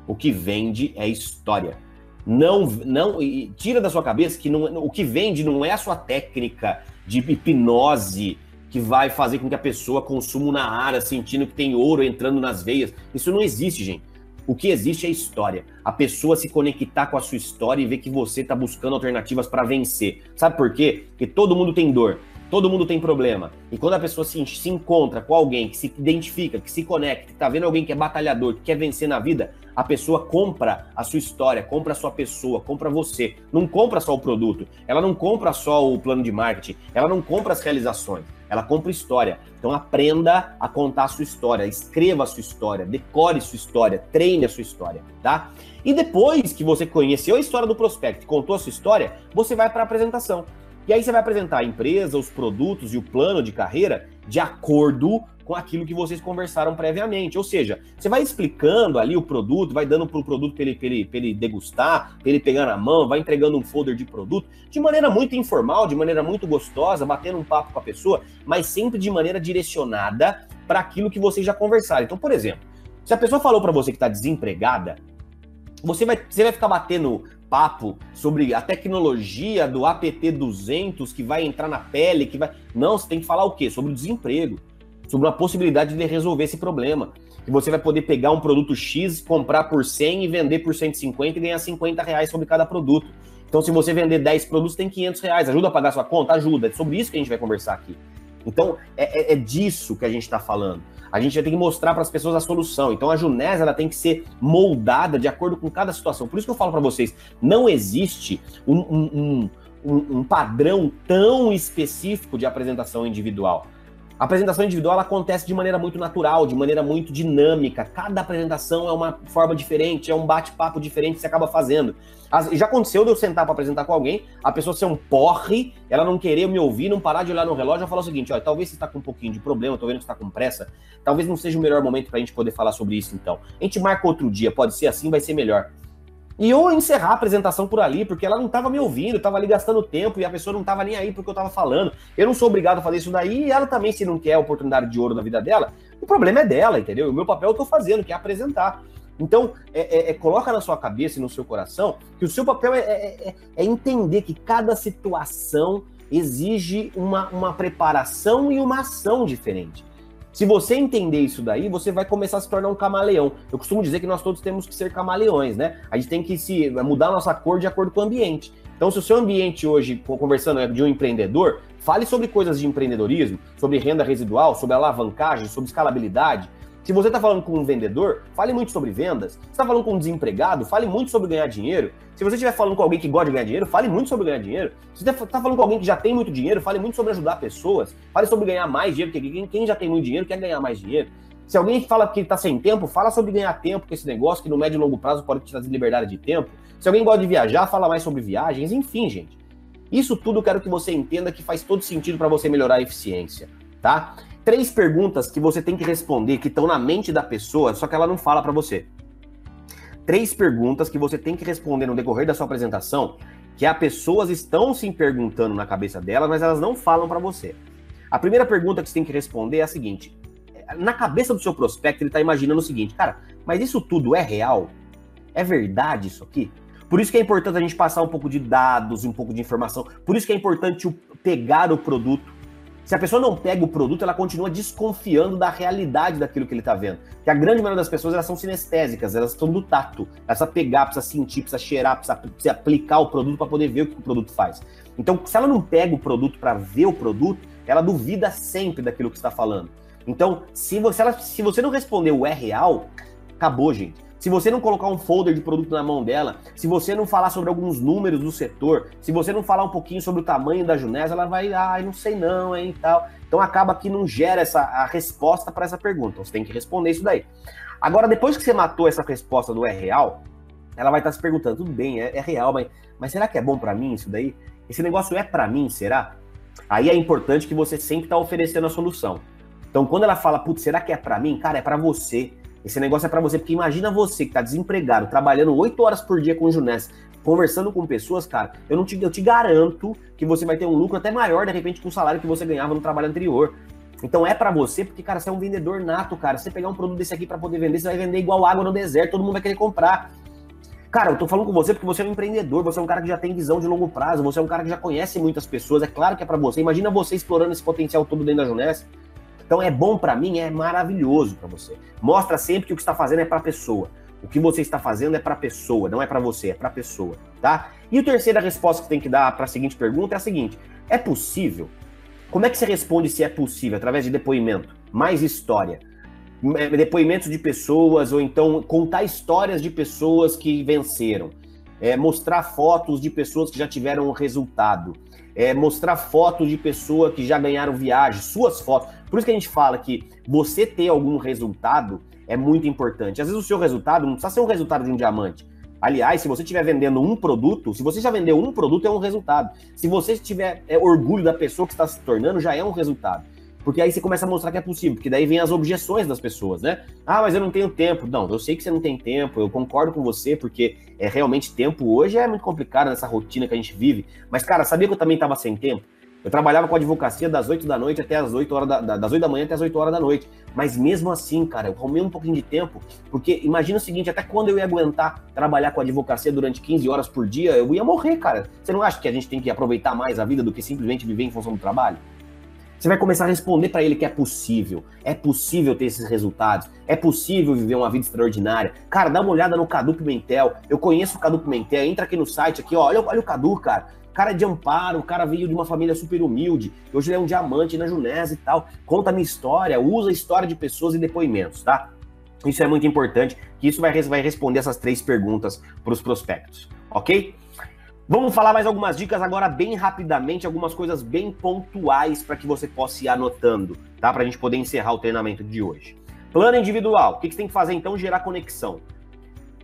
O que vende é história. Não, não, tira da sua cabeça que não, o que vende não é a sua técnica de hipnose que vai fazer com que a pessoa consuma na área, sentindo que tem ouro entrando nas veias. Isso não existe, gente. O que existe é história. A pessoa se conectar com a sua história e ver que você está buscando alternativas para vencer. Sabe por quê? Porque todo mundo tem dor. Todo mundo tem problema. E quando a pessoa se, se encontra com alguém que se identifica, que se conecta, que tá vendo alguém que é batalhador, que quer vencer na vida, a pessoa compra a sua história, compra a sua pessoa, compra você. Não compra só o produto. Ela não compra só o plano de marketing. Ela não compra as realizações. Ela compra história. Então aprenda a contar a sua história, escreva a sua história, decore sua história, treine a sua história, tá? E depois que você conheceu a história do prospecto, contou a sua história, você vai para a apresentação. E aí você vai apresentar a empresa, os produtos e o plano de carreira de acordo com aquilo que vocês conversaram previamente. Ou seja, você vai explicando ali o produto, vai dando para o produto para ele, ele, ele degustar, para ele pegar na mão, vai entregando um folder de produto, de maneira muito informal, de maneira muito gostosa, batendo um papo com a pessoa, mas sempre de maneira direcionada para aquilo que vocês já conversaram. Então, por exemplo, se a pessoa falou para você que está desempregada, você vai, você vai ficar batendo papo sobre a tecnologia do APT200 que vai entrar na pele, que vai. Não, você tem que falar o quê? Sobre o desemprego, sobre a possibilidade de resolver esse problema. Que você vai poder pegar um produto X, comprar por 100 e vender por 150 e ganhar 50 reais sobre cada produto. Então, se você vender 10 produtos, tem 500 reais. Ajuda a pagar sua conta? Ajuda. É sobre isso que a gente vai conversar aqui. Então, é, é, é disso que a gente está falando. A gente vai ter que mostrar para as pessoas a solução. Então, a Junés ela tem que ser moldada de acordo com cada situação. Por isso que eu falo para vocês, não existe um, um, um, um padrão tão específico de apresentação individual. A apresentação individual acontece de maneira muito natural, de maneira muito dinâmica. Cada apresentação é uma forma diferente, é um bate-papo diferente que você acaba fazendo. Já aconteceu de eu sentar para apresentar com alguém, a pessoa ser um porre, ela não querer me ouvir, não parar de olhar no relógio e falar o seguinte: olha, talvez você está com um pouquinho de problema, tô vendo que você está com pressa, talvez não seja o melhor momento para a gente poder falar sobre isso então. A gente marca outro dia, pode ser assim, vai ser melhor. E eu encerrar a apresentação por ali, porque ela não estava me ouvindo, estava ali gastando tempo e a pessoa não estava nem aí porque eu estava falando. Eu não sou obrigado a fazer isso daí e ela também, se não quer a oportunidade de ouro na vida dela, o problema é dela, entendeu? O meu papel eu estou fazendo, que é apresentar. Então, é, é, é, coloca na sua cabeça e no seu coração que o seu papel é, é, é, é entender que cada situação exige uma, uma preparação e uma ação diferente. Se você entender isso daí, você vai começar a se tornar um camaleão. Eu costumo dizer que nós todos temos que ser camaleões, né? A gente tem que se mudar a nossa cor de acordo com o ambiente. Então, se o seu ambiente hoje, conversando é de um empreendedor, fale sobre coisas de empreendedorismo, sobre renda residual, sobre alavancagem, sobre escalabilidade. Se você está falando com um vendedor, fale muito sobre vendas. Se está falando com um desempregado, fale muito sobre ganhar dinheiro. Se você estiver falando com alguém que gosta de ganhar dinheiro, fale muito sobre ganhar dinheiro. Se você está falando com alguém que já tem muito dinheiro, fale muito sobre ajudar pessoas. Fale sobre ganhar mais dinheiro, porque quem já tem muito dinheiro quer ganhar mais dinheiro. Se alguém fala que está sem tempo, fala sobre ganhar tempo com esse negócio que no médio e longo prazo pode te trazer liberdade de tempo. Se alguém gosta de viajar, fala mais sobre viagens. Enfim, gente. Isso tudo eu quero que você entenda que faz todo sentido para você melhorar a eficiência, tá? Três perguntas que você tem que responder que estão na mente da pessoa, só que ela não fala para você. Três perguntas que você tem que responder no decorrer da sua apresentação, que as pessoas estão se perguntando na cabeça delas, mas elas não falam para você. A primeira pergunta que você tem que responder é a seguinte: na cabeça do seu prospecto, ele está imaginando o seguinte, cara, mas isso tudo é real? É verdade isso aqui? Por isso que é importante a gente passar um pouco de dados, um pouco de informação. Por isso que é importante pegar o produto se a pessoa não pega o produto, ela continua desconfiando da realidade daquilo que ele está vendo. Que a grande maioria das pessoas elas são sinestésicas, elas estão do tato. Elas precisam pegar, precisa sentir, precisa cheirar, precisa, precisa aplicar o produto para poder ver o que o produto faz. Então, se ela não pega o produto para ver o produto, ela duvida sempre daquilo que está falando. Então, se você, se você não responder o é real, acabou, gente se você não colocar um folder de produto na mão dela, se você não falar sobre alguns números do setor, se você não falar um pouquinho sobre o tamanho da Junés, ela vai, ah, não sei não, hein, tal. Então acaba que não gera essa a resposta para essa pergunta. Então, você tem que responder isso daí. Agora, depois que você matou essa resposta do é real, ela vai estar se perguntando, tudo bem, é, é real, mas, mas será que é bom para mim isso daí? Esse negócio é para mim, será? Aí é importante que você sempre está oferecendo a solução. Então, quando ela fala, putz, será que é para mim? Cara, é para você. Esse negócio é para você, porque imagina você que está desempregado, trabalhando oito horas por dia com o Junés, conversando com pessoas, cara, eu não te, eu te garanto que você vai ter um lucro até maior, de repente, com o salário que você ganhava no trabalho anterior. Então é para você, porque, cara, você é um vendedor nato, cara. Se você pegar um produto desse aqui para poder vender, você vai vender igual água no deserto, todo mundo vai querer comprar. Cara, eu tô falando com você porque você é um empreendedor, você é um cara que já tem visão de longo prazo, você é um cara que já conhece muitas pessoas, é claro que é para você. Imagina você explorando esse potencial todo dentro da Junés. Então é bom para mim, é maravilhoso para você. Mostra sempre que o que está fazendo é para a pessoa. O que você está fazendo é para a pessoa, não é para você, é para a pessoa, tá? E a terceira resposta que tem que dar para a seguinte pergunta é a seguinte: é possível? Como é que você responde se é possível? Através de depoimento, mais história. É, depoimentos de pessoas, ou então contar histórias de pessoas que venceram. É, mostrar fotos de pessoas que já tiveram um resultado é, mostrar fotos de pessoas que já ganharam viagem, suas fotos. Por isso que a gente fala que você ter algum resultado é muito importante. Às vezes o seu resultado não precisa ser um resultado de um diamante. Aliás, se você estiver vendendo um produto, se você já vendeu um produto, é um resultado. Se você tiver é, orgulho da pessoa que está se tornando, já é um resultado. Porque aí você começa a mostrar que é possível, porque daí vem as objeções das pessoas, né? Ah, mas eu não tenho tempo. Não, eu sei que você não tem tempo, eu concordo com você, porque é realmente tempo hoje é muito complicado nessa rotina que a gente vive. Mas, cara, sabia que eu também estava sem tempo? Eu trabalhava com advocacia das 8 da noite até as 8 horas da, das 8 da manhã até as 8 horas da noite. Mas mesmo assim, cara, eu arrumei um pouquinho de tempo, porque imagina o seguinte, até quando eu ia aguentar trabalhar com advocacia durante 15 horas por dia, eu ia morrer, cara. Você não acha que a gente tem que aproveitar mais a vida do que simplesmente viver em função do trabalho? Você vai começar a responder para ele que é possível. É possível ter esses resultados. É possível viver uma vida extraordinária. Cara, dá uma olhada no Cadu Pimentel. Eu conheço o Cadu Pimentel. Entra aqui no site aqui, ó. Olha, olha o Cadu, cara. Cara de amparo, o cara veio de uma família super humilde. Hoje ele é um diamante na Junés e tal. Conta a minha história, usa a história de pessoas e depoimentos, tá? Isso é muito importante, que isso vai, vai responder essas três perguntas para os prospectos, ok? Vamos falar mais algumas dicas agora bem rapidamente, algumas coisas bem pontuais para que você possa ir anotando, tá? Para a gente poder encerrar o treinamento de hoje. Plano individual. O que você tem que fazer então? Gerar conexão.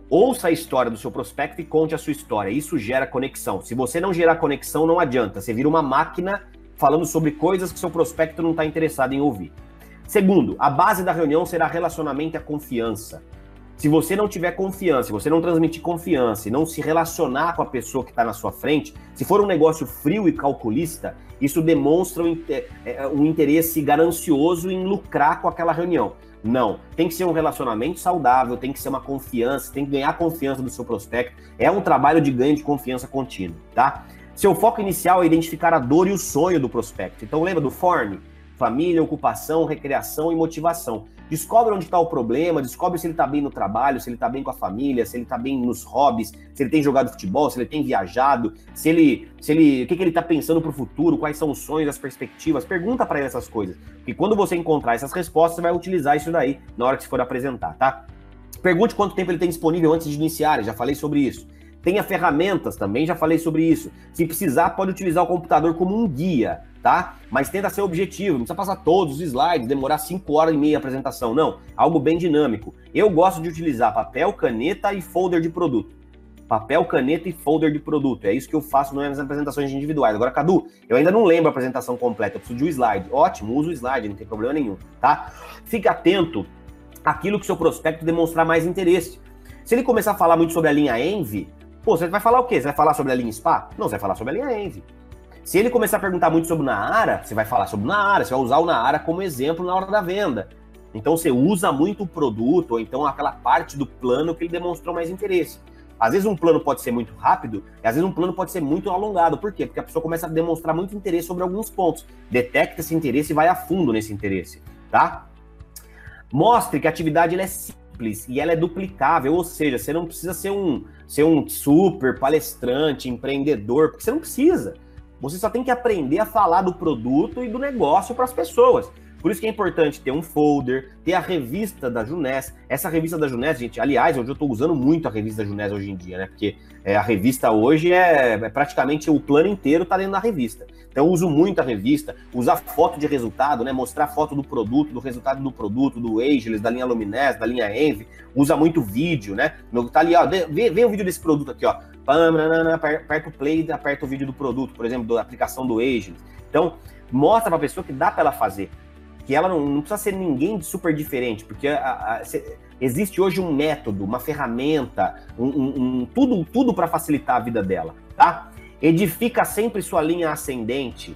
Ouça a história do seu prospecto e conte a sua história. Isso gera conexão. Se você não gerar conexão, não adianta. Você vira uma máquina falando sobre coisas que seu prospecto não está interessado em ouvir. Segundo, a base da reunião será relacionamento e a confiança. Se você não tiver confiança, se você não transmitir confiança e não se relacionar com a pessoa que está na sua frente, se for um negócio frio e calculista, isso demonstra um, é, é, um interesse ganancioso em lucrar com aquela reunião. Não, tem que ser um relacionamento saudável, tem que ser uma confiança, tem que ganhar confiança do seu prospecto. É um trabalho de ganho de confiança contínuo, tá? Seu foco inicial é identificar a dor e o sonho do prospecto. Então lembra do form? Família, ocupação, recreação e motivação. Descobre onde está o problema, descobre se ele está bem no trabalho, se ele está bem com a família, se ele está bem nos hobbies, se ele tem jogado futebol, se ele tem viajado, se ele, se ele, o que, que ele está pensando para o futuro, quais são os sonhos, as perspectivas. Pergunta para ele essas coisas. E quando você encontrar essas respostas, você vai utilizar isso daí na hora que você for apresentar, tá? Pergunte quanto tempo ele tem disponível antes de iniciar, já falei sobre isso. Tenha ferramentas também, já falei sobre isso. Se precisar, pode utilizar o computador como um guia tá? Mas tenta ser objetivo, não precisa passar todos os slides, demorar 5 horas e meia a apresentação, não. Algo bem dinâmico. Eu gosto de utilizar papel, caneta e folder de produto. Papel, caneta e folder de produto. É isso que eu faço nas apresentações individuais. Agora, Cadu, eu ainda não lembro a apresentação completa, eu preciso de um slide. Ótimo, usa o slide, não tem problema nenhum, tá? Fique atento àquilo que seu prospecto demonstrar mais interesse. Se ele começar a falar muito sobre a linha Envy, pô, você vai falar o quê? Você vai falar sobre a linha Spa? Não, você vai falar sobre a linha Envy. Se ele começar a perguntar muito sobre Naara, você vai falar sobre Naara, você vai usar o Naara como exemplo na hora da venda. Então você usa muito o produto, ou então aquela parte do plano que ele demonstrou mais interesse. Às vezes um plano pode ser muito rápido, e às vezes um plano pode ser muito alongado. Por quê? Porque a pessoa começa a demonstrar muito interesse sobre alguns pontos. Detecta esse interesse e vai a fundo nesse interesse, tá? Mostre que a atividade é simples e ela é duplicável, ou seja, você não precisa ser um, ser um super palestrante, empreendedor, porque você não precisa. Você só tem que aprender a falar do produto e do negócio para as pessoas. Por isso que é importante ter um folder, ter a revista da Junés. Essa revista da Junés, gente, aliás, hoje eu estou usando muito a revista da Junés hoje em dia, né? Porque é, a revista hoje é, é, praticamente o plano inteiro está dentro da revista. Então eu uso muito a revista, usar foto de resultado, né? Mostrar foto do produto, do resultado do produto, do Ageless, da linha Luminés, da linha Envy. Usa muito vídeo, né? No, tá ali, ó, vê, vê o vídeo desse produto aqui, ó aperta o play aperta o vídeo do produto, por exemplo, da aplicação do Agent. Então, mostra para a pessoa que dá para ela fazer. Que ela não, não, precisa ser ninguém super diferente, porque a, a, existe hoje um método, uma ferramenta, um, um, um tudo, tudo para facilitar a vida dela, tá? Edifica sempre sua linha ascendente,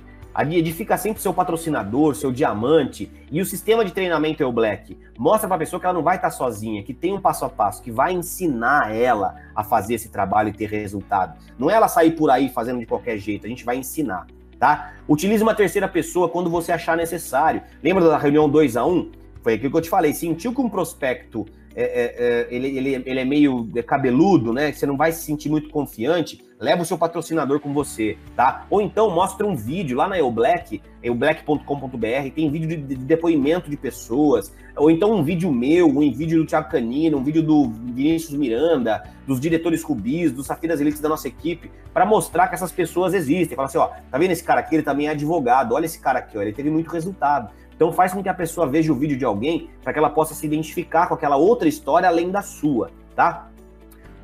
edifica sempre seu patrocinador, seu diamante, e o sistema de treinamento é o Black. Mostra para a pessoa que ela não vai estar tá sozinha, que tem um passo a passo, que vai ensinar ela a fazer esse trabalho e ter resultado. Não é ela sair por aí fazendo de qualquer jeito, a gente vai ensinar, tá? Utilize uma terceira pessoa quando você achar necessário. Lembra da reunião 2 a 1? Um? Foi aquilo que eu te falei. Sentiu que um prospecto é, é, é, ele, ele, ele é meio cabeludo, né? Você não vai se sentir muito confiante leva o seu patrocinador com você, tá? Ou então mostra um vídeo lá na EuBlack, eublack.com.br, tem vídeo de, de, depoimento de pessoas, ou então um vídeo meu, um vídeo do Thiago Canino, um vídeo do Vinícius Miranda, dos diretores Rubis, dos Safiras Elites da nossa equipe, para mostrar que essas pessoas existem. Fala assim, ó, tá vendo esse cara aqui? Ele também é advogado, olha esse cara aqui, ó, ele teve muito resultado. Então faz com que a pessoa veja o vídeo de alguém para que ela possa se identificar com aquela outra história além da sua, tá?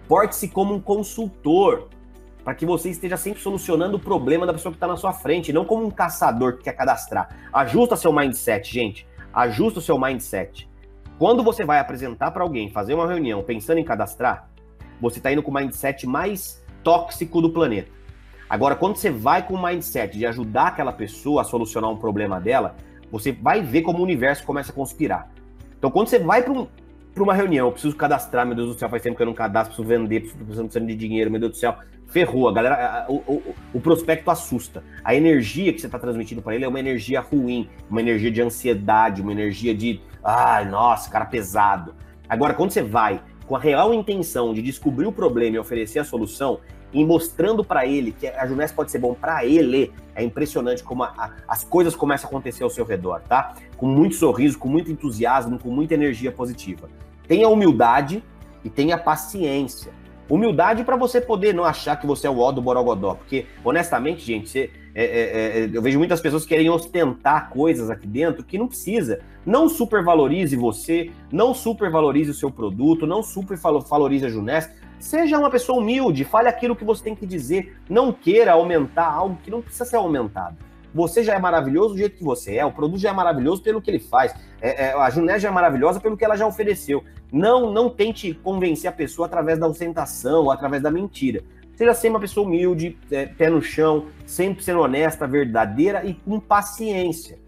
Porte-se como um consultor para que você esteja sempre solucionando o problema da pessoa que está na sua frente, não como um caçador que quer cadastrar. Ajusta seu mindset, gente. Ajusta o seu mindset. Quando você vai apresentar para alguém, fazer uma reunião pensando em cadastrar, você está indo com o mindset mais tóxico do planeta. Agora, quando você vai com o mindset de ajudar aquela pessoa a solucionar um problema dela, você vai ver como o universo começa a conspirar. Então, quando você vai para um, uma reunião, eu preciso cadastrar, meu Deus do céu, faz tempo que eu não cadastro, preciso vender, preciso precisando de dinheiro, meu Deus do céu ferrou. A galera, o, o, o prospecto assusta. A energia que você está transmitindo para ele é uma energia ruim, uma energia de ansiedade, uma energia de, ai, nossa, cara pesado. Agora, quando você vai com a real intenção de descobrir o problema e oferecer a solução, e mostrando para ele que a Juness pode ser bom para ele, é impressionante como a, a, as coisas começam a acontecer ao seu redor, tá? Com muito sorriso, com muito entusiasmo, com muita energia positiva. Tenha humildade e tenha paciência. Humildade para você poder não achar que você é o ó do Borogodó, porque, honestamente, gente, você, é, é, é, eu vejo muitas pessoas querem ostentar coisas aqui dentro que não precisa. Não supervalorize você, não supervalorize o seu produto, não supervalorize a Juness. Seja uma pessoa humilde, fale aquilo que você tem que dizer. Não queira aumentar algo que não precisa ser aumentado. Você já é maravilhoso do jeito que você é, o produto já é maravilhoso pelo que ele faz, é, é, a Junés já é maravilhosa pelo que ela já ofereceu. Não, não tente convencer a pessoa através da ostentação ou através da mentira. Seja sempre uma pessoa humilde, é, pé no chão, sempre sendo honesta, verdadeira e com paciência.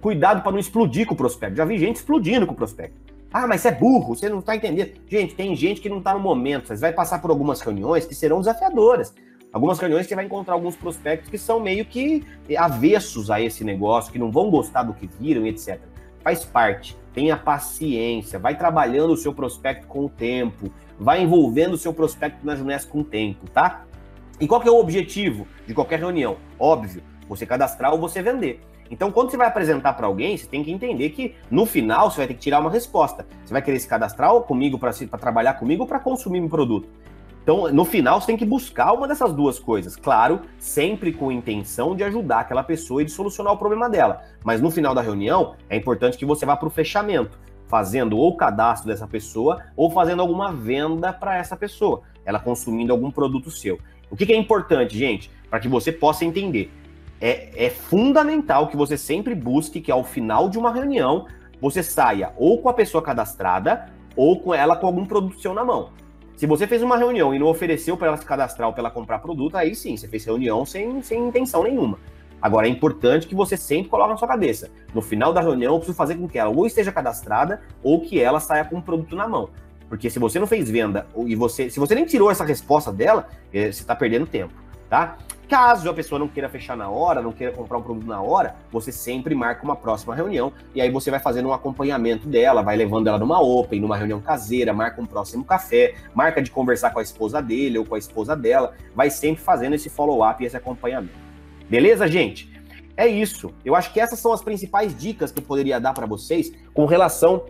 Cuidado para não explodir com o prospecto. Já vi gente explodindo com o prospecto. Ah, mas você é burro, você não está entendendo. Gente, tem gente que não está no momento. Você vai passar por algumas reuniões que serão desafiadoras. Algumas reuniões que você vai encontrar alguns prospectos que são meio que avessos a esse negócio, que não vão gostar do que viram, etc. Faz parte. Tenha paciência, vai trabalhando o seu prospecto com o tempo, vai envolvendo o seu prospecto na Junés com o tempo, tá? E qual que é o objetivo de qualquer reunião? Óbvio, você cadastrar ou você vender. Então, quando você vai apresentar para alguém, você tem que entender que no final você vai ter que tirar uma resposta. Você vai querer se cadastrar comigo para trabalhar comigo ou para consumir meu produto? Então, no final, você tem que buscar uma dessas duas coisas. Claro, sempre com intenção de ajudar aquela pessoa e de solucionar o problema dela. Mas no final da reunião, é importante que você vá para o fechamento, fazendo ou o cadastro dessa pessoa ou fazendo alguma venda para essa pessoa, ela consumindo algum produto seu. O que, que é importante, gente, para que você possa entender? É, é fundamental que você sempre busque que ao final de uma reunião você saia ou com a pessoa cadastrada ou com ela com algum produto seu na mão. Se você fez uma reunião e não ofereceu para ela se cadastrar ou para ela comprar produto, aí sim, você fez reunião sem, sem intenção nenhuma. Agora, é importante que você sempre coloque na sua cabeça. No final da reunião, eu preciso fazer com que ela ou esteja cadastrada ou que ela saia com um produto na mão. Porque se você não fez venda e você, se você nem tirou essa resposta dela, eh, você está perdendo tempo, tá? Caso a pessoa não queira fechar na hora, não queira comprar um produto na hora, você sempre marca uma próxima reunião e aí você vai fazendo um acompanhamento dela, vai levando ela numa open, numa reunião caseira, marca um próximo café, marca de conversar com a esposa dele ou com a esposa dela, vai sempre fazendo esse follow-up e esse acompanhamento. Beleza, gente? É isso. Eu acho que essas são as principais dicas que eu poderia dar para vocês com relação,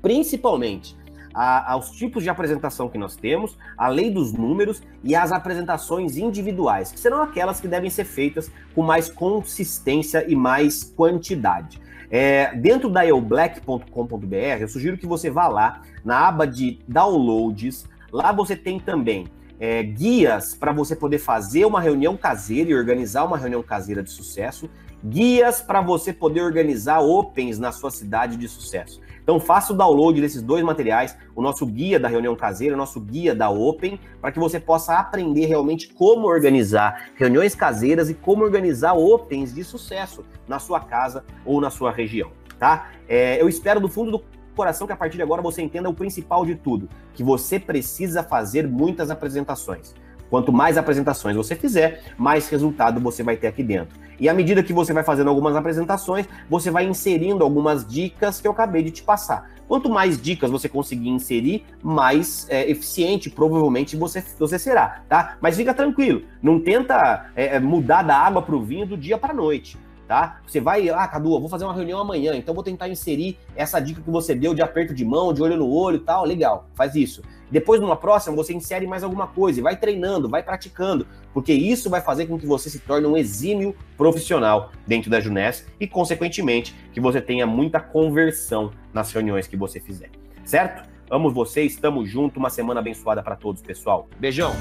principalmente, a, aos tipos de apresentação que nós temos, a lei dos números e as apresentações individuais, que serão aquelas que devem ser feitas com mais consistência e mais quantidade. É, dentro da eublack.com.br, eu sugiro que você vá lá na aba de downloads. Lá você tem também é, guias para você poder fazer uma reunião caseira e organizar uma reunião caseira de sucesso, guias para você poder organizar opens na sua cidade de sucesso. Então faça o download desses dois materiais, o nosso guia da reunião caseira, o nosso guia da Open, para que você possa aprender realmente como organizar reuniões caseiras e como organizar Opens de sucesso na sua casa ou na sua região, tá? É, eu espero do fundo do coração que a partir de agora você entenda o principal de tudo, que você precisa fazer muitas apresentações. Quanto mais apresentações você fizer, mais resultado você vai ter aqui dentro. E à medida que você vai fazendo algumas apresentações, você vai inserindo algumas dicas que eu acabei de te passar. Quanto mais dicas você conseguir inserir, mais é, eficiente provavelmente você, você será, tá? Mas fica tranquilo, não tenta é, mudar da água para o vinho do dia para a noite tá? Você vai, ah, Cadu, eu vou fazer uma reunião amanhã, então vou tentar inserir essa dica que você deu de aperto de mão, de olho no olho e tal, legal, faz isso. Depois, numa próxima, você insere mais alguma coisa e vai treinando, vai praticando, porque isso vai fazer com que você se torne um exímio profissional dentro da Juness e, consequentemente, que você tenha muita conversão nas reuniões que você fizer, certo? Amo vocês, estamos junto, uma semana abençoada para todos, pessoal. Beijão!